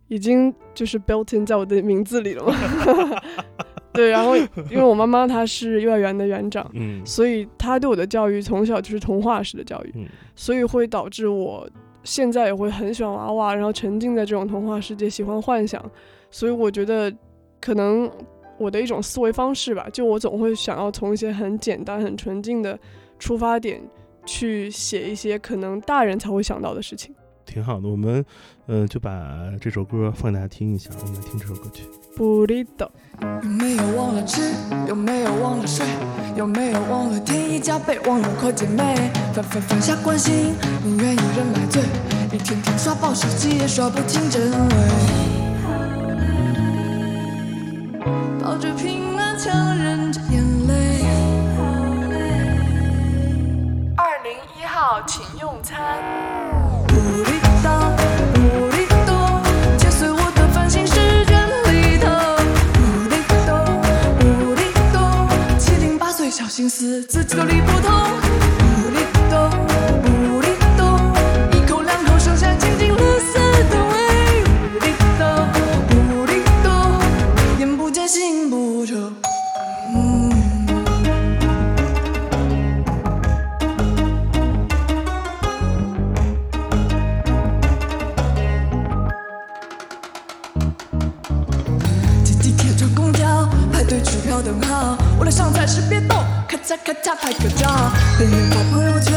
已经就是 built in 在我的名字里了嘛。对，然后因为我妈妈她是幼儿园的园长，嗯所以她对我的教育从小就是童话式的教育，嗯所以会导致我现在也会很喜欢娃娃，然后沉浸在这种童话世界，喜欢幻想。所以我觉得可能我的一种思维方式吧，就我总会想要从一些很简单、很纯净的出发点去写一些可能大人才会想到的事情。挺好的。我们呃就把这首歌放给大家听一下，我们来听这首歌曲。burrito。有没有忘了吃？有没有忘了睡？有没有忘了添衣加被？忘了扣姐妹？反反放下关心，宁愿一人买醉。一天天刷爆手机，也刷不清真伪。抱着平安，强忍着眼泪。二零一号，请用餐。心思自己都理不通。不离岛，不离岛，一口两口剩下静静垃圾桶。哎，不离岛，不离岛，眼不见心不愁。嗯。挤地铁坐公交，排队取票等号，为了上菜时别动， จักกะจับให้กระจอกเป็นแบบรู้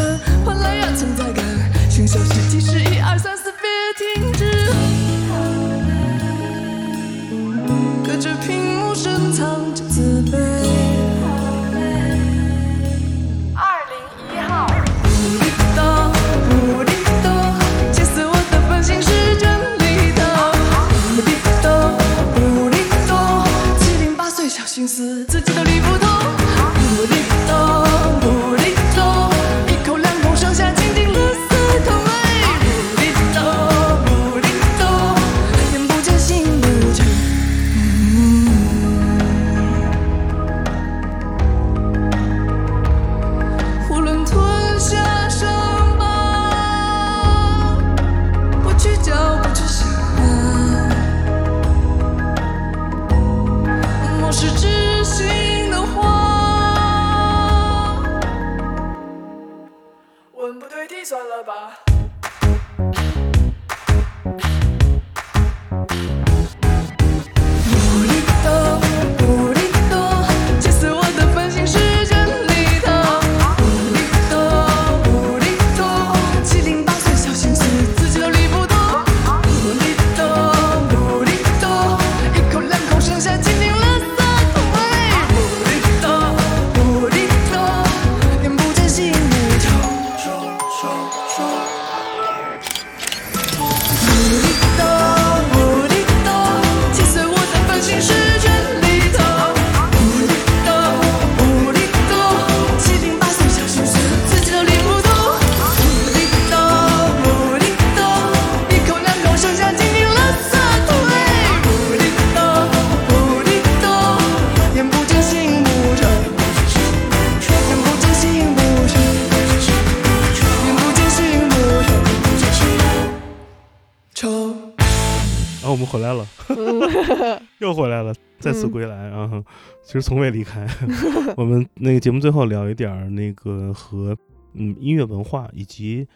其实从未离开。我们那个节目最后聊一点儿那个和嗯音乐文化以及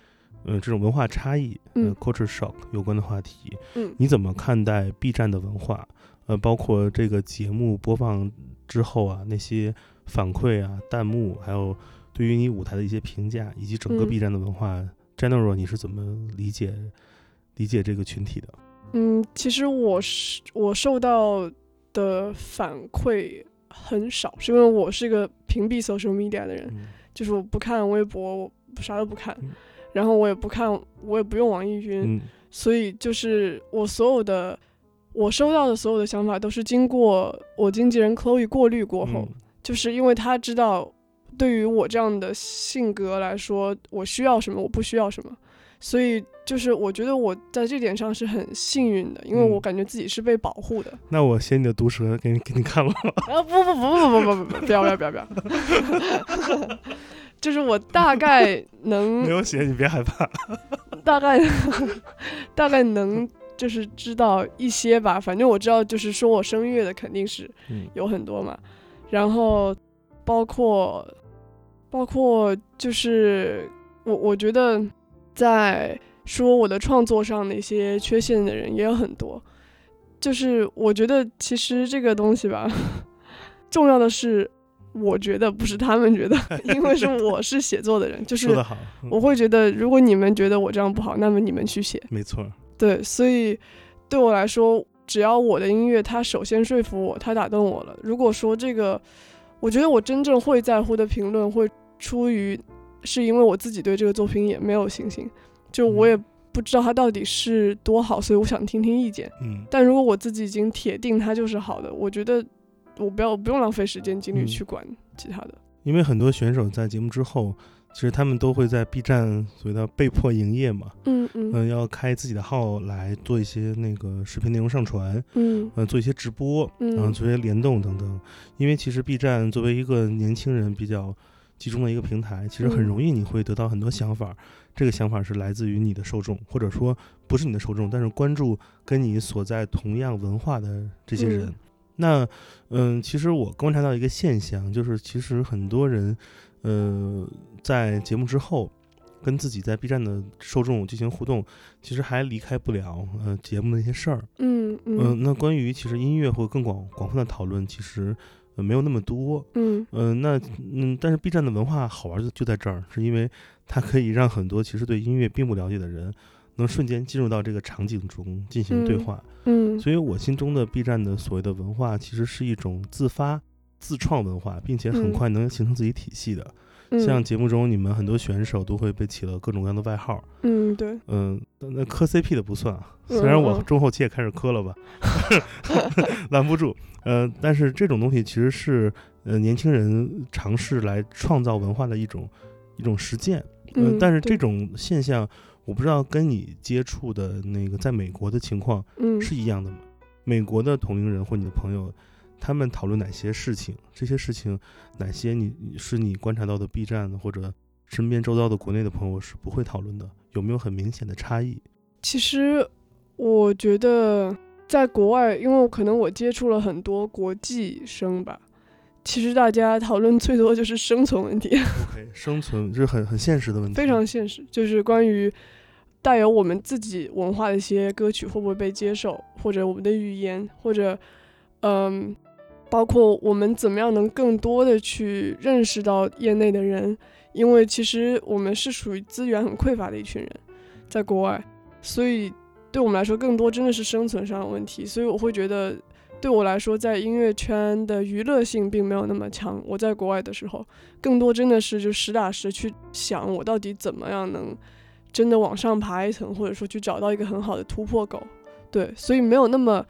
呃这种文化差异，呃嗯 culture shock 有关的话题。嗯你怎么看待 B 站的文化？呃，包括这个节目播放之后啊，那些反馈啊、弹幕，还有对于你舞台的一些评价，以及整个嗯 B 站的文化、general，你是怎么理解理解这个群体的？嗯，其实我是我受到的反馈很少，是因为我是一个屏蔽 social media 的人，嗯。就是我不看微博，我啥都不看嗯，然后我也不看，我也不用网易云，嗯。所以就是我所有的我收到的所有的想法都是经过我经纪人 Chloe 过滤过后，嗯就是因为他知道对于我这样的性格来说，我需要什么，我不需要什么，所以就是我觉得我在这点上是很幸运的，因为嗯我感觉自己是被保护的。那我写你的毒舌给你给你看了吗？啊不不不不不不不不不，不要不要不要不要，就是我大概能没有写，你别害怕。大概大概能就是知道一些吧，反正我知道就是说我声乐的肯定是嗯有很多嘛，然后包括包括就是我我觉得在说我的创作上的一些缺陷的人也有很多，就是我觉得其实这个东西吧，重要的是我觉得不是他们觉得，因为是我是写作的人，就是我会觉得如果你们觉得我这样不好，那么你们去写。没错。对，所以对我来说，只要我的音乐它首先说服我，它打动我了。如果说这个，我觉得我真正会在乎的评论会出于，是因为我自己对这个作品也没有信心，就我嗯也不知道它到底是多好，所以我想听听意见。嗯但如果我自己已经铁定它就是好的，我觉得我不要我不用浪费时间精力嗯去管其他的。因为很多选手在节目之后，其实他们都会在 B 站所谓的被迫营业嘛，嗯嗯嗯、要开自己的号来做一些那个视频内容上传，嗯呃，做一些直播，然后嗯做一些联动等等。因为其实 B 站作为一个年轻人比较集中的一个平台，其实很嗯容易你会得到很多想法。这个想法是来自于你的受众，或者说不是你的受众，但是关注跟你所在同样文化的这些人。嗯那，嗯，其实我观察到一个现象，就是其实很多人，呃，在节目之后，跟自己在 B 站的受众进行互动，其实还离开不了呃节目的一些事儿。嗯嗯、嗯那关于其实音乐或更广广泛的讨论，其实呃没有那么多。嗯嗯、那嗯，但是 B 站的文化好玩就就在这儿，是因为它可以让很多其实对音乐并不了解的人，能瞬间进入到这个场景中进行对嗯话。嗯所以我心中的 B 站的所谓的文化，其实是一种自发、自创文化，并且很嗯快能形成自己体系的。嗯像节目中你们很多选手都会被起了各种各样的外号，嗯对嗯，那那磕 CP 的不算啊，嗯虽然我嗯中后期也开始磕了吧，拦不住。呃，但是这种东西其实是呃年轻人尝试来创造文化的一种一种实践。呃嗯但是这种现象，我不知道跟你接触的那个在美国的情况嗯是一样的吗？美国的同龄人或你的朋友，他们讨论哪些事情？这些事情哪些你你是你观察到的 B 站或者身边周遭的国内的朋友是不会讨论的？有没有很明显的差异？其实我觉得在国外，因为可能我接触了很多国际生吧，其实大家讨论最多就是生存问题，OK，生存这是很很现实的问题，非常现实，就是关于带有我们自己文化的一些歌曲会不会被接受，或者我们的语言，或者嗯，包括我们怎么样能更多的去认识到业内的人，因为其实我们是属于资源很匮乏的一群人，在国外，所以对我们来说更多真的是生存上的问题，所以我会觉得。对我来说，在音乐圈的娱乐性并没有那么强。我在国外的时候，更多真的是就实打实去想，我到底怎么样能真的往上爬一层，或者说去找到一个很好的突破口。对，所以没有那么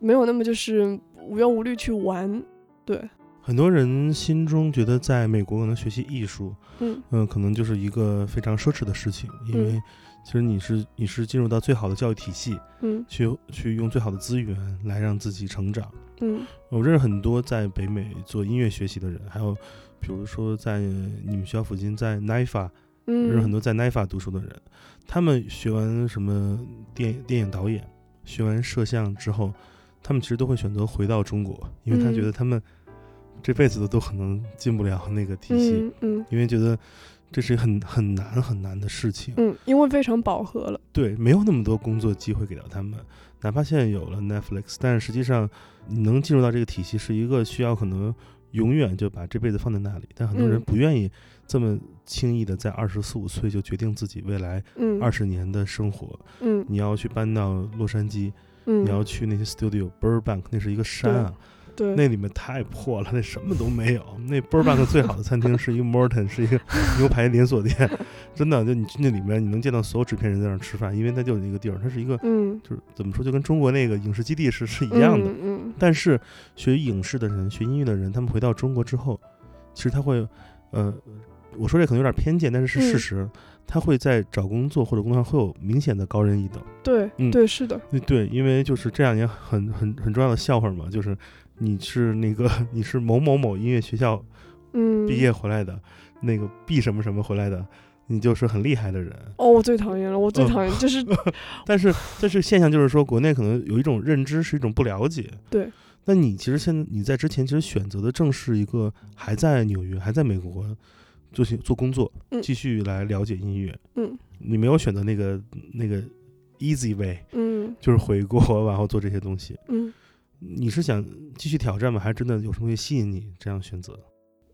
没有那么就是无忧无虑去玩。对，很多人心中觉得在美国可能学习艺术，嗯。嗯、可能就是一个非常奢侈的事情，因为其实你是你是进入到最好的教育体系，嗯。去去用最好的资源来让自己成长。嗯。我认识很多在北美做音乐学习的人，还有比如说在你们学校附近在 NIFA 认识很嗯多在 NIFA 读书的人，他们学完什么电电影导演，学完摄像之后，他们其实都会选择回到中国，因为他嗯觉得他们这辈子都可能进不了那个体系，嗯嗯因为觉得这是很很难很难的事情。嗯，因为非常饱和了。对，没有那么多工作机会给到他们，哪怕现在有了 Netflix，但是实际上你能进入到这个体系是一个需要可能永远就把这辈子放在那里，但很多人嗯不愿意这么轻易的在二十四五岁就决定自己未来嗯二十年的生活。嗯你要去搬到洛杉矶，嗯，你要去那些 studio Burbank，那是一个山啊，对那里面太破了，那什么都没有。那 Burbank 最好的餐厅是一个 Morton，是一个 牛排连锁店，真的，就你去那里面，你能见到所有纸片人在那儿吃饭，因为它就是一个地儿，它是一个嗯。就是怎么说，就跟中国那个影视基地是是一样的。嗯。但是学影视的人、学音乐的人，他们回到中国之后，其实他会，呃，我说这可能有点偏见，但是是事嗯实，他会在找工作或者工作上会有明显的高人一等。对嗯对是的，对对，因为就是这两年很很很重要的笑话嘛，就是你是那个 你是某某某音乐学校嗯，毕业回来的，那个 B 什么什么回来的，你就是很厉害的人。哦，我最讨厌了，我最嗯讨厌就是 但是这是现象，就是说国内可能有一种认知是一种不了解。对。那你其实现在你在之前其实选择的正是一个还在纽约、还在美国做些做工作，嗯继续来了解音乐。嗯你没有选择那个那个 easy way，嗯就是回国然后做这些东西。嗯，你是想继续挑战吗？还是真的有什么东西吸引你这样选择？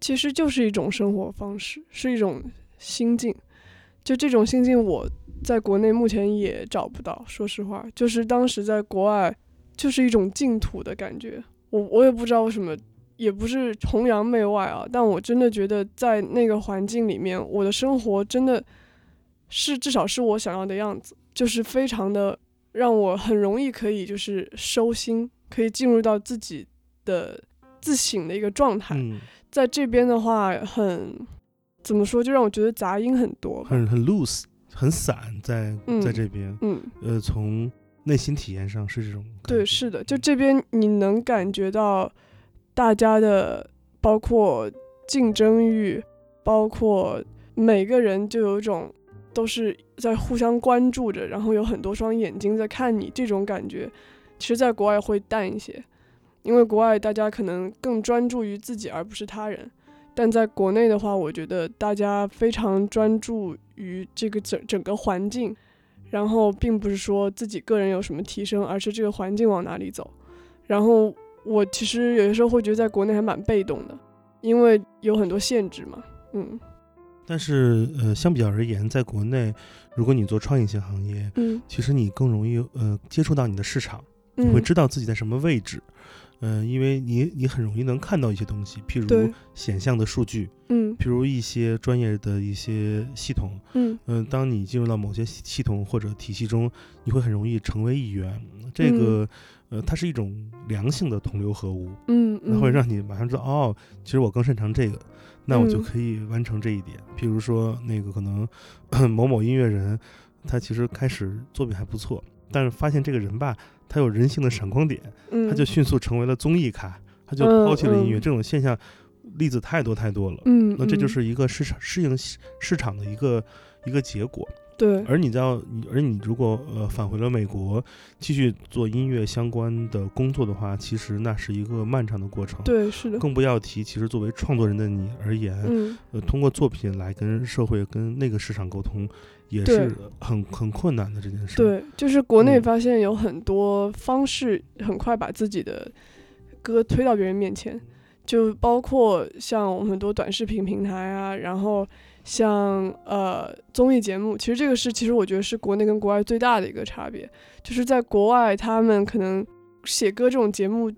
其实就是一种生活方式，是一种心境。就这种心境，我在国内目前也找不到。说实话，就是当时在国外，就是一种净土的感觉。我我也不知道为什么，也不是崇洋媚外啊，但我真的觉得在那个环境里面，我的生活真的是至少是我想要的样子，就是非常的让我很容易可以就是收心，可以进入到自己的自省的一个状态。嗯，在这边的话，很怎么说，就让我觉得杂音很多。很很 loose，很散，在嗯在这边，嗯，呃，从内心体验上是这种对，是的，就这边你能感觉到大家的，包括竞争欲，包括每个人就有一种都是在互相关注着，然后有很多双眼睛在看你，这种感觉，其实在国外会淡一些，因为国外大家可能更专注于自己而不是他人。但在国内的话，我觉得大家非常专注于这个整整个环境，然后并不是说自己个人有什么提升，而是这个环境往哪里走。然后我其实有些时候会觉得在国内还蛮被动的，因为有很多限制嘛。嗯但是呃，相比较而言，在国内，如果你做创意型行业，嗯其实你更容易呃接触到你的市场，你嗯，会知道自己在什么位置。嗯、因为你你很容易能看到一些东西，譬如显像的数据，嗯譬如一些专业的一些系统，嗯嗯、当你进入到某些系系统或者体系中，你会很容易成为一员。这个，呃，它是一种良性的同流合污，嗯它嗯，会让你马上知道，哦，其实我更擅长这个，那我就嗯可以完成这一点。譬如说，那个可能 某某音乐人，他其实开始作品还不错，但是发现这个人吧，他有人性的闪光点，嗯他就迅速成为了综艺咖，他就嗯抛弃了音乐。嗯这种现象例子太多太多了。嗯，那这就嗯是一个市场适应市市场的一个一个结果。对，而你知道，而你如果呃返回了美国，继续做音乐相关的工作的话，其实那是一个漫长的过程。，对是的，更不要提，其实作为创作人的你而言，嗯。呃，通过作品来跟社会、跟那个市场沟通，也是很很困难的这件事。，对，就是国内嗯。发现有很多方式，很快把自己的歌推到别人面前，就包括像我们很多短视频平台啊，然后像呃综艺节目，其实这个是其实我觉得是国内跟国外最大的一个差别，就是在国外他们可能写歌这种节目，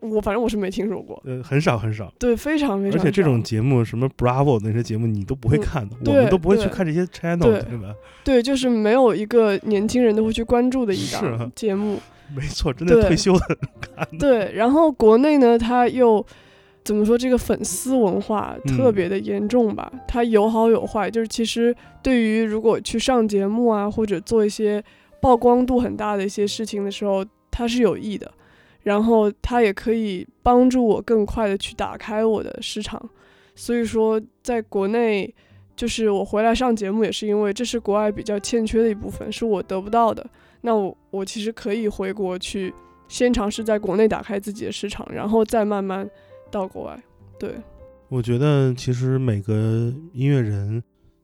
我反正我是没听说过，呃，很少很少。对，非常非常，而且这种节目，什么 Bravo 的那些节目，你都不会嗯看的，我们都不会去看这些 channel，对对吧？对，就是没有一个年轻人都会去关注的一档节目。没错，真的退休的看的。对，然后国内呢，他又怎么说？这个粉丝文化嗯特别的严重吧？它有好有坏，就是其实对于如果去上节目啊，或者做一些曝光度很大的一些事情的时候，它是有益的。然后它也可以帮助我更快的去打开我的市场。所以说，在国内，就是我回来上节目，也是因为这是国外比较欠缺的一部分，是我得不到的。那我我其实可以回国去，先尝试在国内打开自己的市场，然后再慢慢到国外。对，我觉得其实每个音乐人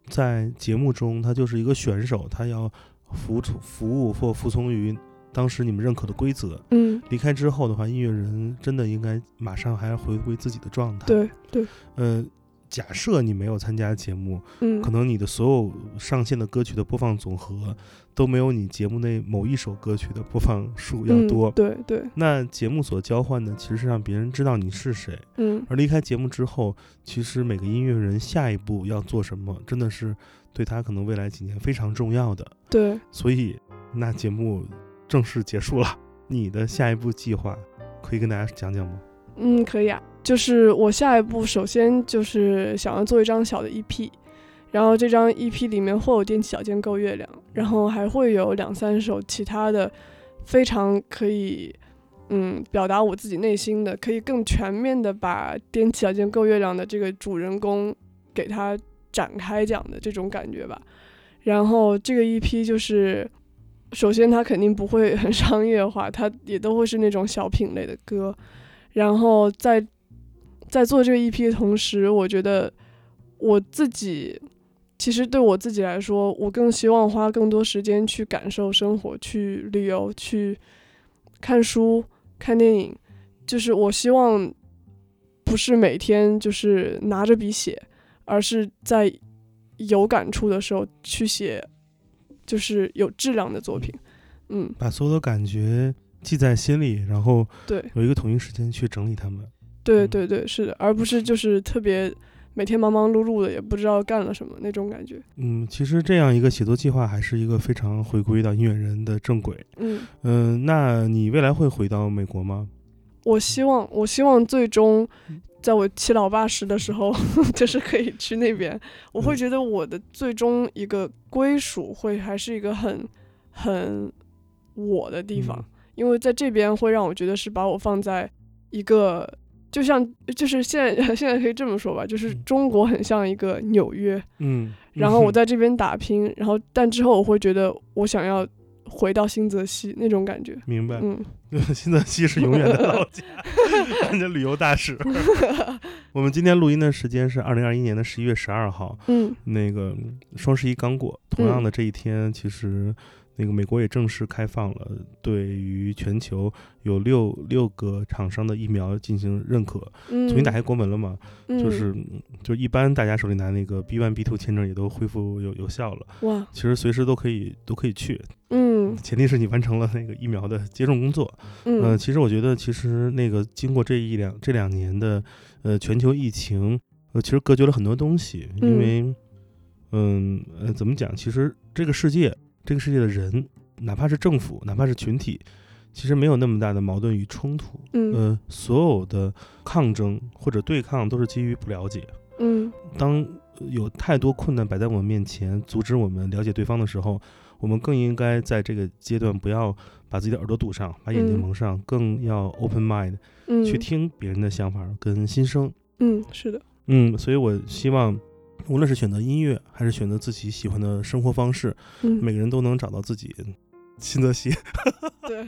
在节目中，他就是一个选手，他要服从服务或服从于当时你们认可的规则。嗯，离开之后的话，音乐人真的应该马上还要回归自己的状态。，对对，呃，假设你没有参加节目，嗯，可能你的所有上线的歌曲的播放总和都没有你节目内某一首歌曲的播放数要嗯多。对对，那节目所交换的其实是让别人知道你是谁，嗯而离开节目之后，其实每个音乐人下一步要做什么，真的是对他可能未来几年非常重要的。对。所以，那节目正式结束了，你的下一步计划可以跟大家讲讲吗？嗯，可以啊。就是我下一步，首先就是想要做一张小的 EP，然后这张 EP 里面会有《踮起脚尖够月亮》，然后还会有两三首其他的，非常可以，嗯，表达我自己内心的，可以更全面的把《踮起脚尖够月亮》的这个主人公给他展开讲的这种感觉吧。然后这个 EP 就是，首先它肯定不会很商业化，它也都会是那种小品类的歌。然后在在做这个 EP 的同时，我觉得我自己其实对我自己来说，我更希望花更多时间去感受生活，去旅游，去看书、看电影。就是我希望不是每天就是拿着笔写，而是在有感触的时候去写，就是有质量的作品。嗯，把所有的感觉记在心里，然后对。有一个统一时间去整理它们。嗯对对对，是的，而不是就是特别每天忙忙碌碌的，也不知道干了什么那种感觉。嗯，其实这样一个写作计划还是一个非常回归到音乐人的正轨。嗯，嗯、那你未来会回到美国吗？我希望，我希望最终，在我七老八十的时候，就是可以去那边。我会嗯觉得我的最终一个归属会还是一个很很我的地方，嗯因为在这边会让我觉得是把我放在一个。就像，就是现在 现在可以这么说吧，就是嗯。中国很像一个纽约，嗯，然后我在在这边打拼，然后但之后我会觉得我想要回到新泽西那种感觉，明白，嗯，新泽西是永远的老家，人家旅游大使。我们今天录音的时间是二零二一年的十一月十二号，嗯。那个双十一刚过，同样的这一天，其实那个美国也正式开放了，对于全球有六六个厂商的疫苗进行认可，嗯，重新打开国门了嘛？嗯，就是就一般大家手里拿那个 B one B two 签证也都恢复有有效了，哇，其实随时都可以都可以去，嗯前提是你完成了那个疫苗的接种工作。嗯呃，其实我觉得，其实那个经过这一两这两年的呃全球疫情，呃，其实隔绝了很多东西，因嗯为，嗯呃，怎么讲？其实这个世界，这个世界的人，哪怕是政府，哪怕是群体，其实没有那么大的矛盾与冲突。嗯呃，所有的抗争或者对抗都是基于不了解。嗯当有太多困难摆在我们面前，阻止我们了解对方的时候，我们更应该在这个阶段不要把自己的耳朵堵上，把眼睛嗯蒙上，更要 open mind 嗯，去听别人的想法跟心声。嗯，是的，嗯，所以我希望，无论是选择音乐，还是选择自己喜欢的生活方式，嗯，每个人都能找到自己新泽西，对，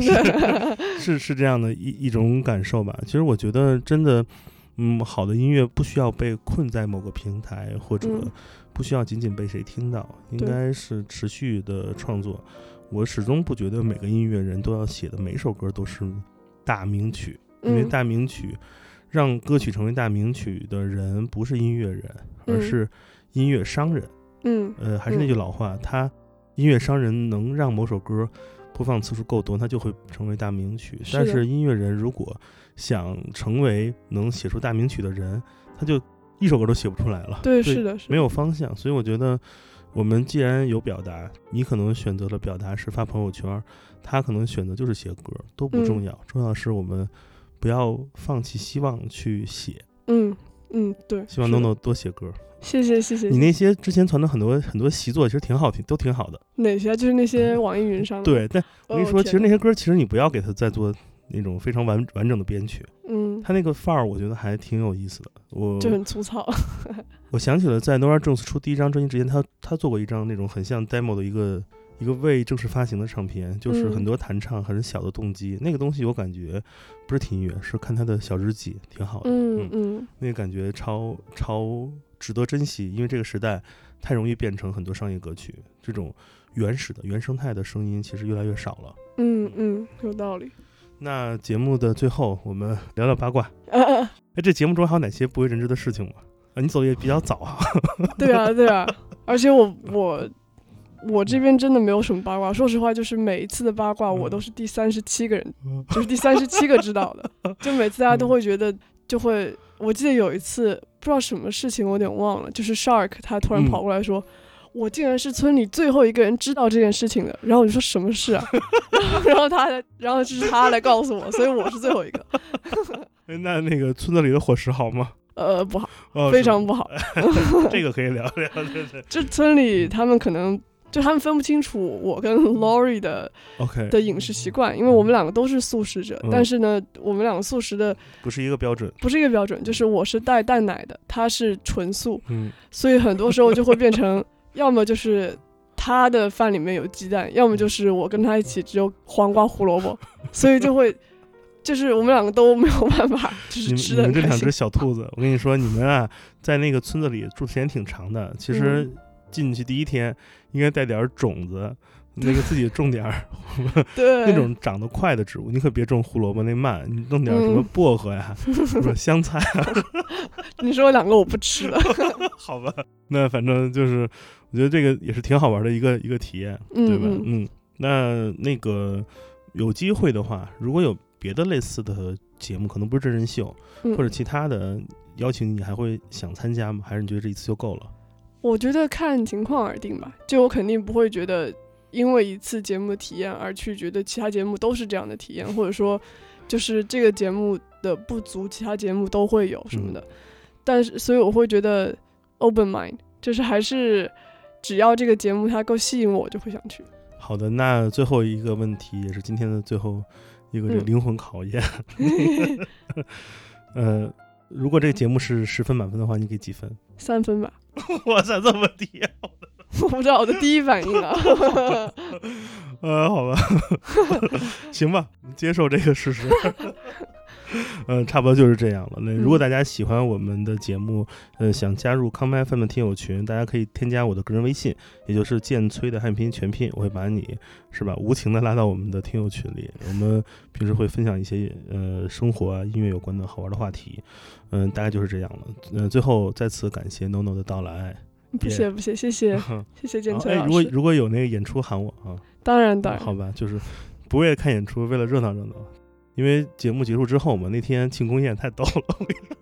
是是是这样的一一种感受吧。其实我觉得真的，嗯，好的音乐不需要被困在某个平台，或者嗯。不需要仅仅被谁听到，应该是持续的创作。我始终不觉得每个音乐人都要写的每首歌都是大名曲，因为嗯。大名曲让歌曲成为大名曲的人不是音乐人，而嗯是音乐商人。嗯呃，还是那句老话，他音乐商人能让某首歌播放次数够多，他就会成为大名曲。但是音乐人如果想成为能写出大名曲的人，他就一首歌都写不出来了。对，是的，是没有方向。所以我觉得，我们既然有表达，你可能选择了表达是发朋友圈，他可能选择就是写歌，都不重嗯要。重要的是我们不要放弃希望去写，嗯嗯，对，希望是的 NONO 多写歌。谢谢谢谢。你那些之前传的很多很多习作，其实挺好听，都挺好的。哪些？就是那些网易云上的。，对，但我跟你说，哦其实那些歌，其实你不要给他再做那种非常完完整的编曲，嗯，他那个范儿，我觉得还挺有意思的。我就很粗糙。我想起了在 Nora Jones 出第一张专辑之前，他他做过一张那种很像 demo 的一个一个未正式发行的唱片，就是嗯很多弹唱很小的动机，那个东西我感觉不是听音乐，是看他的小日记，挺好的。嗯嗯那个感觉超超值得珍惜，因为这个时代太容易变成很多商业歌曲，这种原始的原生态的声音其实越来越少了。嗯嗯，有道理。那节目的最后，我们聊聊八卦。哎，这节目中还有哪些不为人知的事情吗？啊，你走的也比较早啊。对啊对啊，而且我我我这边真的没有什么八卦，说实话，就是每一次的八卦，我都是第三十七个人，就是第三十七个知道的，就每次大家都会觉得，就会，我记得有一次不知道什么事情，我有点忘了，就是 Shark 他突然嗯跑过来说。我竟然是村里最后一个人知道这件事情的，然后我就说什么事啊？然后他，然后就是他来告诉我，所以我是最后一个。哎那那个村子里的伙食好吗？呃，不好，哦，非常不好。这个可以聊聊，对对。这村里他们可能就他们分不清楚我跟 Lori 的 OK，的饮食习惯，因为我们两个都是素食者，嗯但是呢，我们两个素食的不是一个标准。不是一个标准，就是我是带蛋奶的，他是纯素，嗯，所以很多时候就会变成，要么就是他的饭里面有鸡蛋，要么就是我跟他一起只有黄瓜、胡萝卜，所以就会。就是我们两个都没有办法，就是们吃的你们这两只。小兔子，我跟你说，你们啊，在那个村子里住时间挺长的。其实嗯进去第一天应该带点儿种子，那个自己种点儿 对，那种长得快的植物，你可别种胡萝卜那慢，你弄点儿什么嗯薄荷呀，什么香菜啊，你说两个我不吃的，好吧？那反正就是，我觉得这个也是挺好玩的一个一个体验，嗯对吧？嗯嗯，那那个有机会的话，如果有别的类似的节目，可能不是真人秀嗯或者其他的邀请，你还会想参加吗？还是你觉得这一次就够了？我觉得看情况而定吧，就我肯定不会觉得因为一次节目的体验而去觉得其他节目都是这样的体验，或者说就是这个节目的不足，其他节目都会有什么的。但是，所以我会觉得 open mind，就是还是只要这个节目它够吸引我，我就会想去。好的，那最后一个问题也是今天的最后一个灵魂考验。呃，如果这个节目是十分满分的话，你给几分？三分吧，哇塞，这么低啊！我不知道我的第一反应啊。呃，好吧，行吧，接受这个事实。嗯，差不多就是这样了。那如果大家喜欢我们的节目，呃，想加入康麦 FM 的听友群，大家可以添加我的个人微信，也就是剑崔的汉拼音全拼，我会把你是吧无情的拉到我们的听友群里。我们平时会分享一些呃生活啊、音乐有关的好玩的话题，嗯、大概就是这样了。嗯、最后再次感谢 NONO 的到来。不谢不谢，谢谢嗯 谢谢建哎，如果。如果有那个演出喊我啊，当然当然，好吧，就是不为了看演出，为了热闹热闹。因为节目结束之后嘛，那天庆功宴太逗了，我跟你说，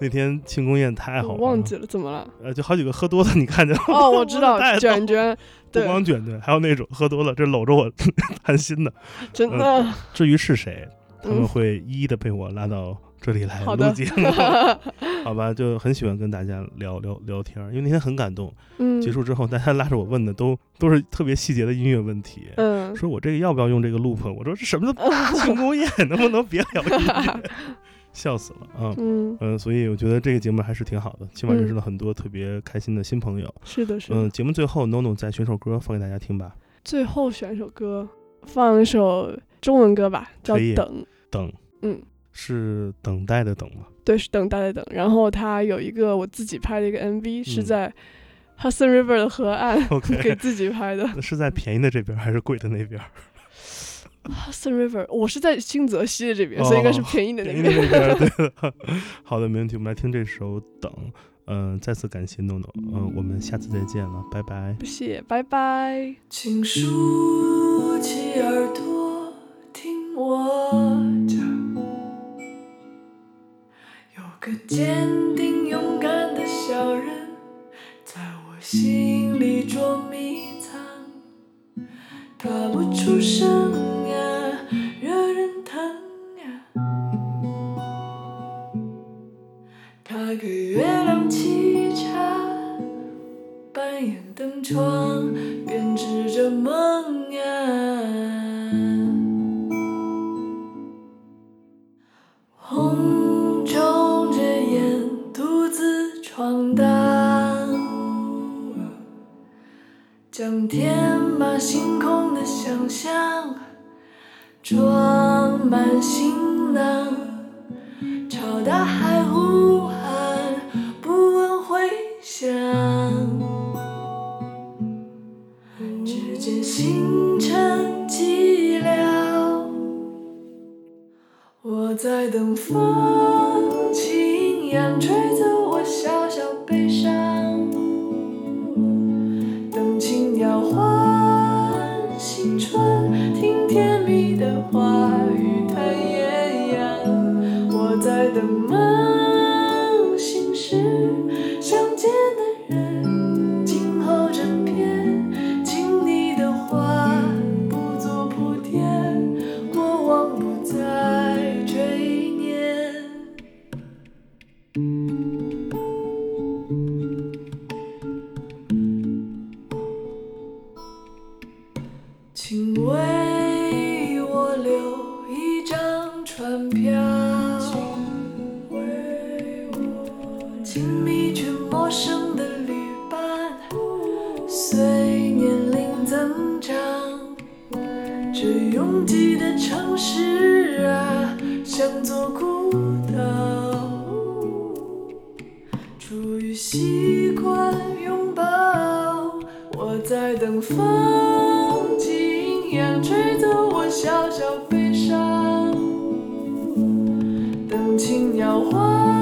那天庆功宴太好玩了，忘记了怎么了？呃，就好几个喝多的，你看见了？哦，我知道卷卷，不对，光卷卷，还有那种喝多了这搂着我 谈心的。真的，至于是谁，他们嗯会一一的被我拉到这里来录节目，好吧？就很喜欢跟大家聊聊聊天儿，因为那天很感动。嗯，结束之后，大家拉着我问的都都是特别细节的音乐问题。嗯，说我这个要不要用这个 loop？我说这什么都 庆功宴，能不能别聊音乐？笑死了啊！嗯，嗯，所以我觉得这个节目还是挺好的，起码认识了很多特别开心的新朋友。是的，是的。嗯，节目最后，NONO 再选首歌放给大家听吧。最后选首歌，放一首中文歌吧，叫等》。等嗯，是等待的等吗？对，是等待的等。然后他有一个我自己拍的一个 MV，是嗯在 Hudson River 的河岸 给自己拍的。是在便宜的这边还是贵的那边？Hudson River，我是在新泽西的这边，所以应该是便宜的那便宜的边。那边，对的。好的，没问题。我们来听这首《等》。嗯、再次感谢 NONO。嗯、我们下次再见了，拜拜。不谢，拜拜。请竖起耳朵听我讲，个坚定勇敢的小人，在我心里捉迷藏。他不出声呀，惹人疼呀。他给月亮沏茶。扮演灯窗，编织着梦呀。红将天马行空的想象装满行囊，朝大海呼喊，不问回响。只见星辰寂寥，我在等风轻扬吹走亲密却陌生的旅伴，随年龄增长，这拥挤的城市啊，像座孤岛。出于习惯拥抱，我在等风轻扬吹走我小小悲伤，等青鸟唤